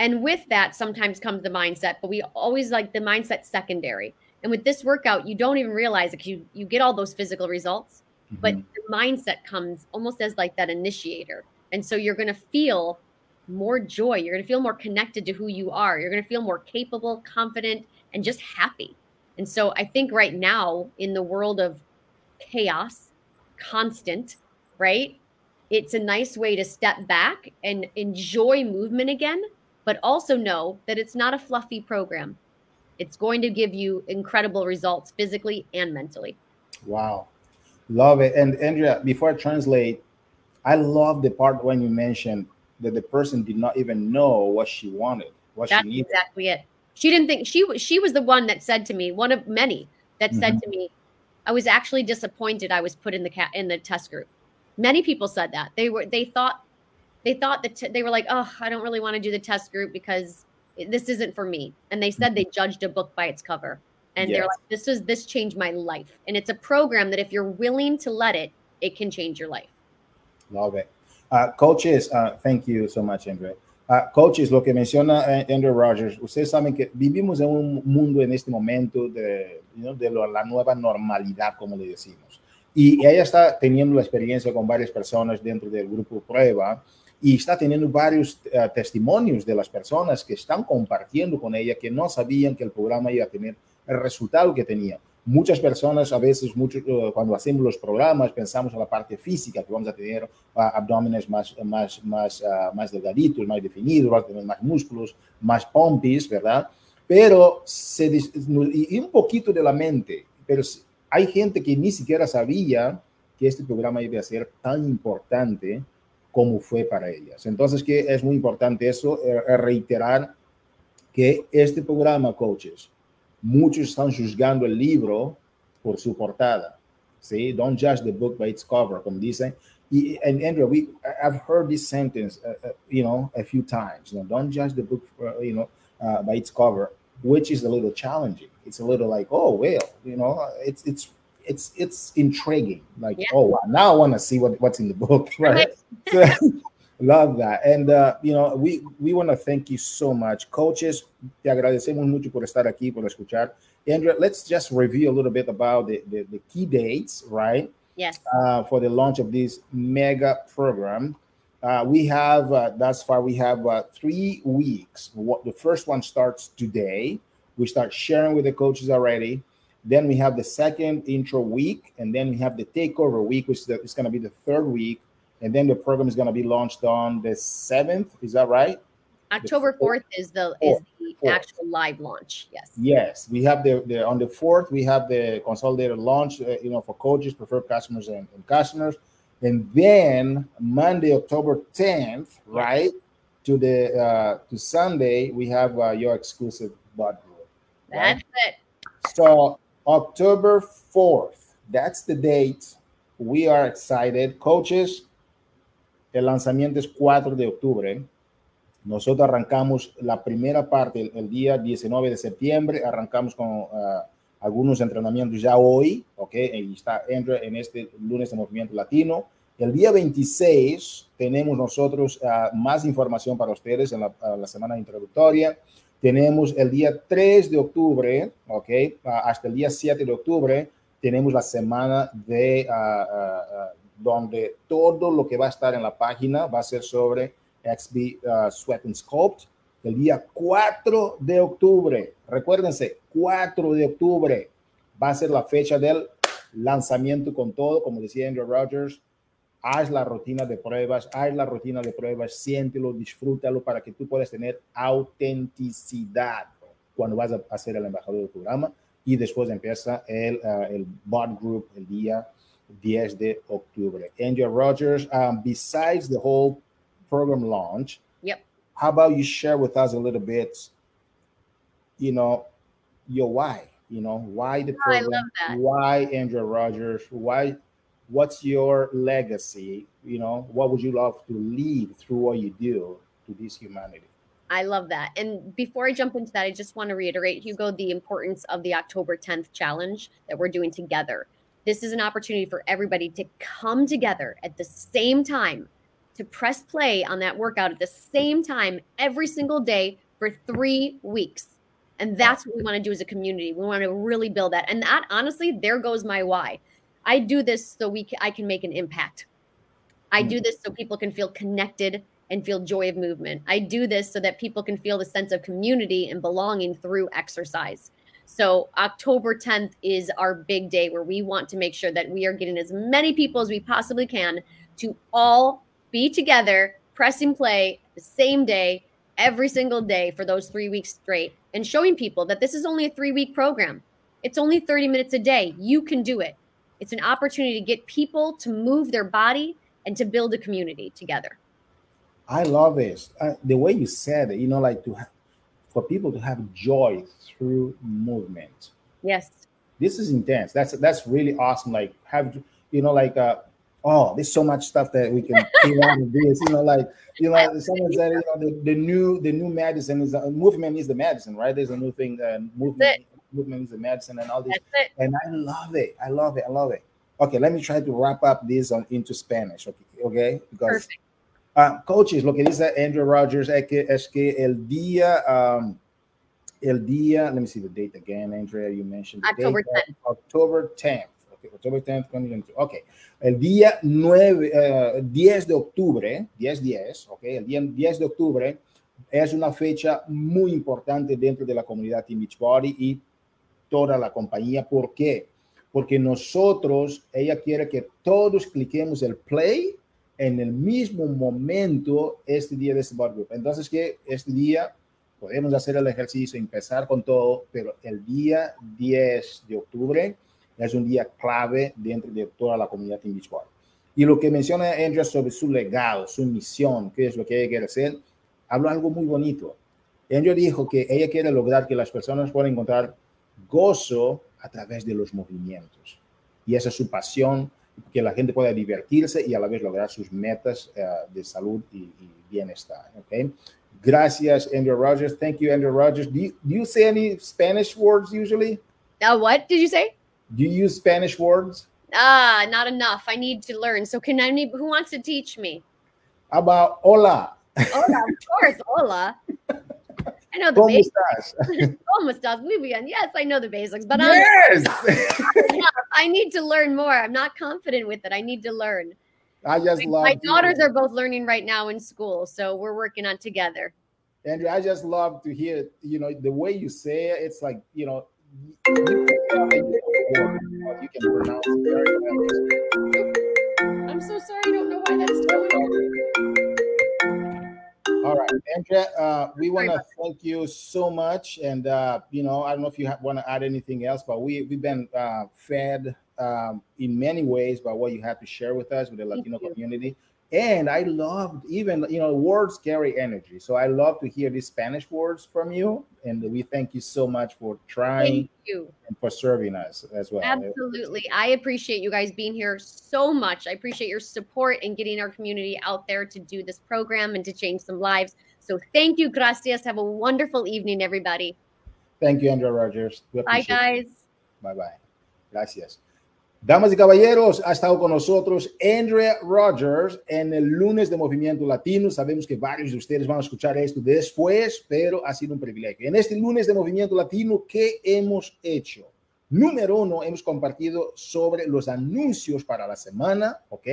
And with that, sometimes comes the mindset, but we always like the mindset secondary. And with this workout, you don't even realize it. You you get all those physical results, mm-hmm. but the mindset comes almost as like that initiator. And so you're going to feel more joy. You're going to feel more connected to who you are. You're going to feel more capable, confident, and just happy. And so I think right now in the world of chaos, constant, right? it's a nice way to step back and enjoy movement again, but also know that it's not a fluffy program. It's going to give you incredible results physically and mentally.
Wow. Love it. And Andrea, before I translate, I love the part when you mentioned that the person did not even know what she wanted, what
That's
she needed.
exactly it. She didn't think she was she was the one that said to me, one of many that mm-hmm. said to me, I was actually disappointed I was put in the cat in the test group Many people said that they were they thought they thought that t- they were like, oh, I don't really want to do the test group because this isn't for me. And they said they mm-hmm. judged a book by its cover, and yes. they're like, this is this changed my life. And it's a program that if you're willing to let it, it can change your life.
Love it. Uh, coaches, uh, thank you so much, Andre. Uh, coaches, lo que menciona eh, Andrew Rogers, ustedes saben que vivimos en un mundo en este momento de, you know, de la nueva normalidad, como le decimos. Y ella está teniendo la experiencia con varias personas dentro del grupo prueba y está teniendo varios uh, testimonios de las personas que están compartiendo con ella que no sabían que el programa iba a tener el resultado que tenía. Muchas personas, a veces, mucho, uh, cuando hacemos los programas, pensamos en la parte física, que vamos a tener uh, abdómenes más, más, más, más delgaditos, más definidos, vamos a tener más músculos, más pompis, ¿verdad? Pero se, y un poquito de la mente, pero hay gente que ni siquiera sabía que este programa iba a ser tan importante como fue para ellas. Entonces, que es muy importante eso, eh, eh, reiterar que este programa, coaches, muchos están juzgando el libro por su portada. ¿sí? Don't judge the book by its cover, como dicen. Y, and Andrew, we, I've heard this sentence, uh, uh, you know, a few times. You know, don't judge the book, uh, you know, uh, by its cover, which is a little challenging it's a little like, oh well, you know, it's it's it's it's intriguing. Like, yeah. oh now I want to see what, what's in the book, right? Love that. And uh, you know, we we want to thank you so much, coaches. Te agradecemos mucho por estar aquí, por escuchar. Andrea, let's just review a little bit about the, the, the key dates, right?
Yes.
Uh, for the launch of this mega program. Uh, we have uh, thus far we have uh, three weeks. What the first one starts today, we start sharing with the coaches already. Then we have the second intro week, and then we have the takeover week, which is going to be the third week. And then the program is going to be launched on the seventh. Is that right?
October fourth is the fourth, is the fourth. actual live launch. Yes.
Yes, we have the, the on the fourth we have the consolidated launch. Uh, you know, for coaches, preferred customers, and, and customers. And then Monday, October tenth, right to the uh, to Sunday, we have uh, your exclusive bot
that's it.
So October 4th, that's the date. We are excited. Coaches, el lanzamiento es 4 de octubre. Nosotros arrancamos la primera parte el, día 19 de septiembre. Arrancamos con uh, algunos entrenamientos ya hoy, ¿ok? Y está Andrew en este lunes de Movimiento Latino. El día 26 tenemos nosotros uh, más información para ustedes en la, uh, la semana introductoria. Tenemos el día 3 de octubre, ¿ok? hasta el día 7 de octubre, tenemos la semana de donde todo lo que va a estar en la página va a ser sobre XB uh, Sweat and Sculpt el día 4 de octubre. Recuérdense, 4 de octubre va a ser la fecha del lanzamiento con todo, como decía Andrew Rogers. Haz la rutina de pruebas, haz la rutina de pruebas, siéntelo, disfrútalo para que tú puedas tener autenticidad cuando vas a ser el embajador del programa. Y después empieza el, uh, el bot group el día 10 de octubre. Andrew Rogers, um, besides the whole program launch, yep. how about you share with us a little bit, you know, your why, you know, why the program, why Andrew Rogers, why, what's your legacy, you know, what would you love to leave through what you do to this humanity?
I love that. And before I jump into that, I just want to reiterate, Hugo, the importance of the October 10th challenge that we're doing together. This is an opportunity for everybody to come together at the same time to press play on that workout at the same time every single day for three weeks. And that's what we want to do as a community. We want to really build that. And that honestly, there goes my why. I do this so we can, I can make an impact. I do mm. this so people can feel connected and feel joy of movement. I do this so that people can feel the sense of community and belonging through exercise. So October 10th is our big day where we want to make sure that we are getting as many people as we possibly can to all be together, pressing play the same day, every single day for those three weeks straight, and showing people that this is only a three week program. It's only 30 minutes a day. You can do it. It's an opportunity to get people to move their body and to build a community together.
I love it. Uh, the way you said it, you know, like to have, for people to have joy through movement.
Yes.
This is intense. That's that's really awesome. Like have you know, like uh, oh, there's so much stuff that we can do out of this. You know, like you know, someone said, you know, the, the new the new medicine is a movement is the medicine, right? There's a new thing, uh, movement movement is the medicine, and all this. And I love it. I love it. I love it. Okay, let me try to wrap up this on into Spanish. Okay, okay, because. Uh, coaches, lo que dice Andrew Rogers es que, es que el día, um, el día, let me see the date again, Andrea, you mentioned
October 10th.
October 10th. Okay, October 10th, 2022. Okay. El día 9, uh, 10 de octubre, 10-10, ok, el día 10 de octubre es una fecha muy importante dentro de la comunidad Team Beachbody y toda la compañía. ¿Por qué? Porque nosotros, ella quiere que todos cliquemos el play en el mismo momento este día de bar group. Entonces, que este día podemos hacer el ejercicio, empezar con todo, pero el día 10 de octubre es un día clave dentro de toda la comunidad en. Y lo que menciona Andrea sobre su legado, su misión, qué es lo que ella quiere hacer, habla algo muy bonito. Andrea dijo que ella quiere lograr que las personas puedan encontrar gozo a través de los movimientos. Y esa es su pasión, que la gente pueda divertirse y a la vez lograr sus metas uh, de salud y, y bienestar. Okay? Gracias, Andrew Rogers. Thank you, Andrew Rogers. Do you, do you say any Spanish words usually?
Uh, what did you say?
Do you use Spanish words?
Ah, not enough. I need to learn. So can I who wants to teach me?
How about hola?
Hola, of course, hola. I know the
¿Cómo
basics.
estás?
¿Cómo estás? Muy bien. Yes, I know the basics, but I'm, Yes. I need to learn more. I'm not confident with it. I need to learn.
I just love
My daughters are both learning right now in school, so we're working on together.
Andrew, I just love to hear, you know, the way you say it. It's like, you know, you can tell that you know word, you know, you can pronounce it very well.
I'm so sorry. I don't know why that's going
All right, Andrea, uh, we want to thank you so much. And, uh, you know, I don't know if you want to add anything else, but we, we've been uh, fed um, in many ways by what you have to share with us with the Latino
you.
community. And I loved even, you know, words carry energy. So I love to hear these Spanish words from you. And we thank you so much for trying
Thank you.
and for serving us as well.
Absolutely. I appreciate you guys being here so much. I appreciate your support and getting our community out there to do this program and to change some lives. So thank you. Gracias. Have a wonderful evening, everybody.
Thank you, Andrea Rogers.
Bye,
it.
guys.
Bye bye. Gracias. Damas y caballeros, ha estado con nosotros Andrea Rogers en el lunes de Movimiento Latino. Sabemos que varios de ustedes van a escuchar esto después, pero ha sido un privilegio. En este lunes de Movimiento Latino, ¿qué hemos hecho? Número uno, hemos compartido sobre los anuncios para la semana, ¿ok?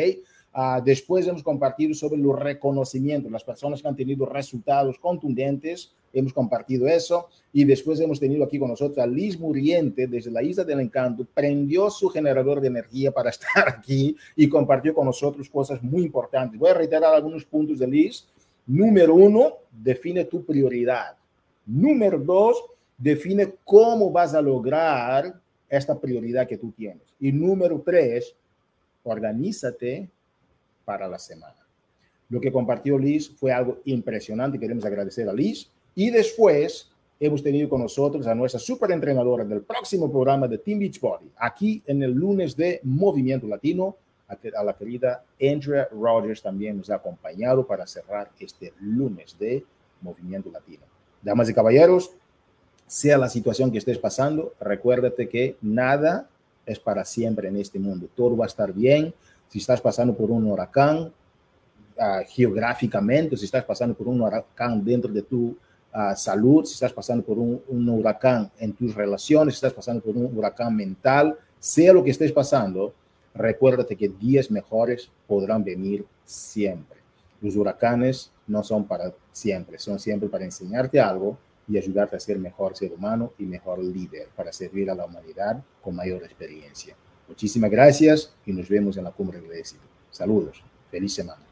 Uh, después hemos compartido sobre los reconocimientos, las personas que han tenido resultados contundentes, hemos compartido eso. Y después hemos tenido aquí con nosotros a Liz Muriente desde la Isla del Encanto, prendió su generador de energía para estar aquí y compartió con nosotros cosas muy importantes. Voy a reiterar algunos puntos de Liz. Número uno, define tu prioridad. Número dos, define cómo vas a lograr esta prioridad que tú tienes. Y número tres, organízate para la semana. Lo que compartió Liz fue algo impresionante. Queremos agradecer a Liz. Y después hemos tenido con nosotros a nuestra super entrenadora del próximo programa de Team Beachbody, aquí en el lunes de Movimiento Latino, a la querida Andrea Rogers también nos ha acompañado para cerrar este lunes de Movimiento Latino. Damas y caballeros, sea la situación que estés pasando, recuérdate que nada es para siempre en este mundo. Todo va a estar bien. Si estás pasando por un huracán uh, geográficamente, si estás pasando por un huracán dentro de tu uh, salud, si estás pasando por un, un, huracán en tus relaciones, si estás pasando por un huracán mental, sea lo que estés pasando, recuérdate que días mejores podrán venir siempre. Los huracanes no son para siempre, son siempre para enseñarte algo y ayudarte a ser mejor ser humano y mejor líder para servir a la humanidad con mayor experiencia. Muchísimas gracias y nos vemos en la cumbre de éxito. Saludos. Feliz semana.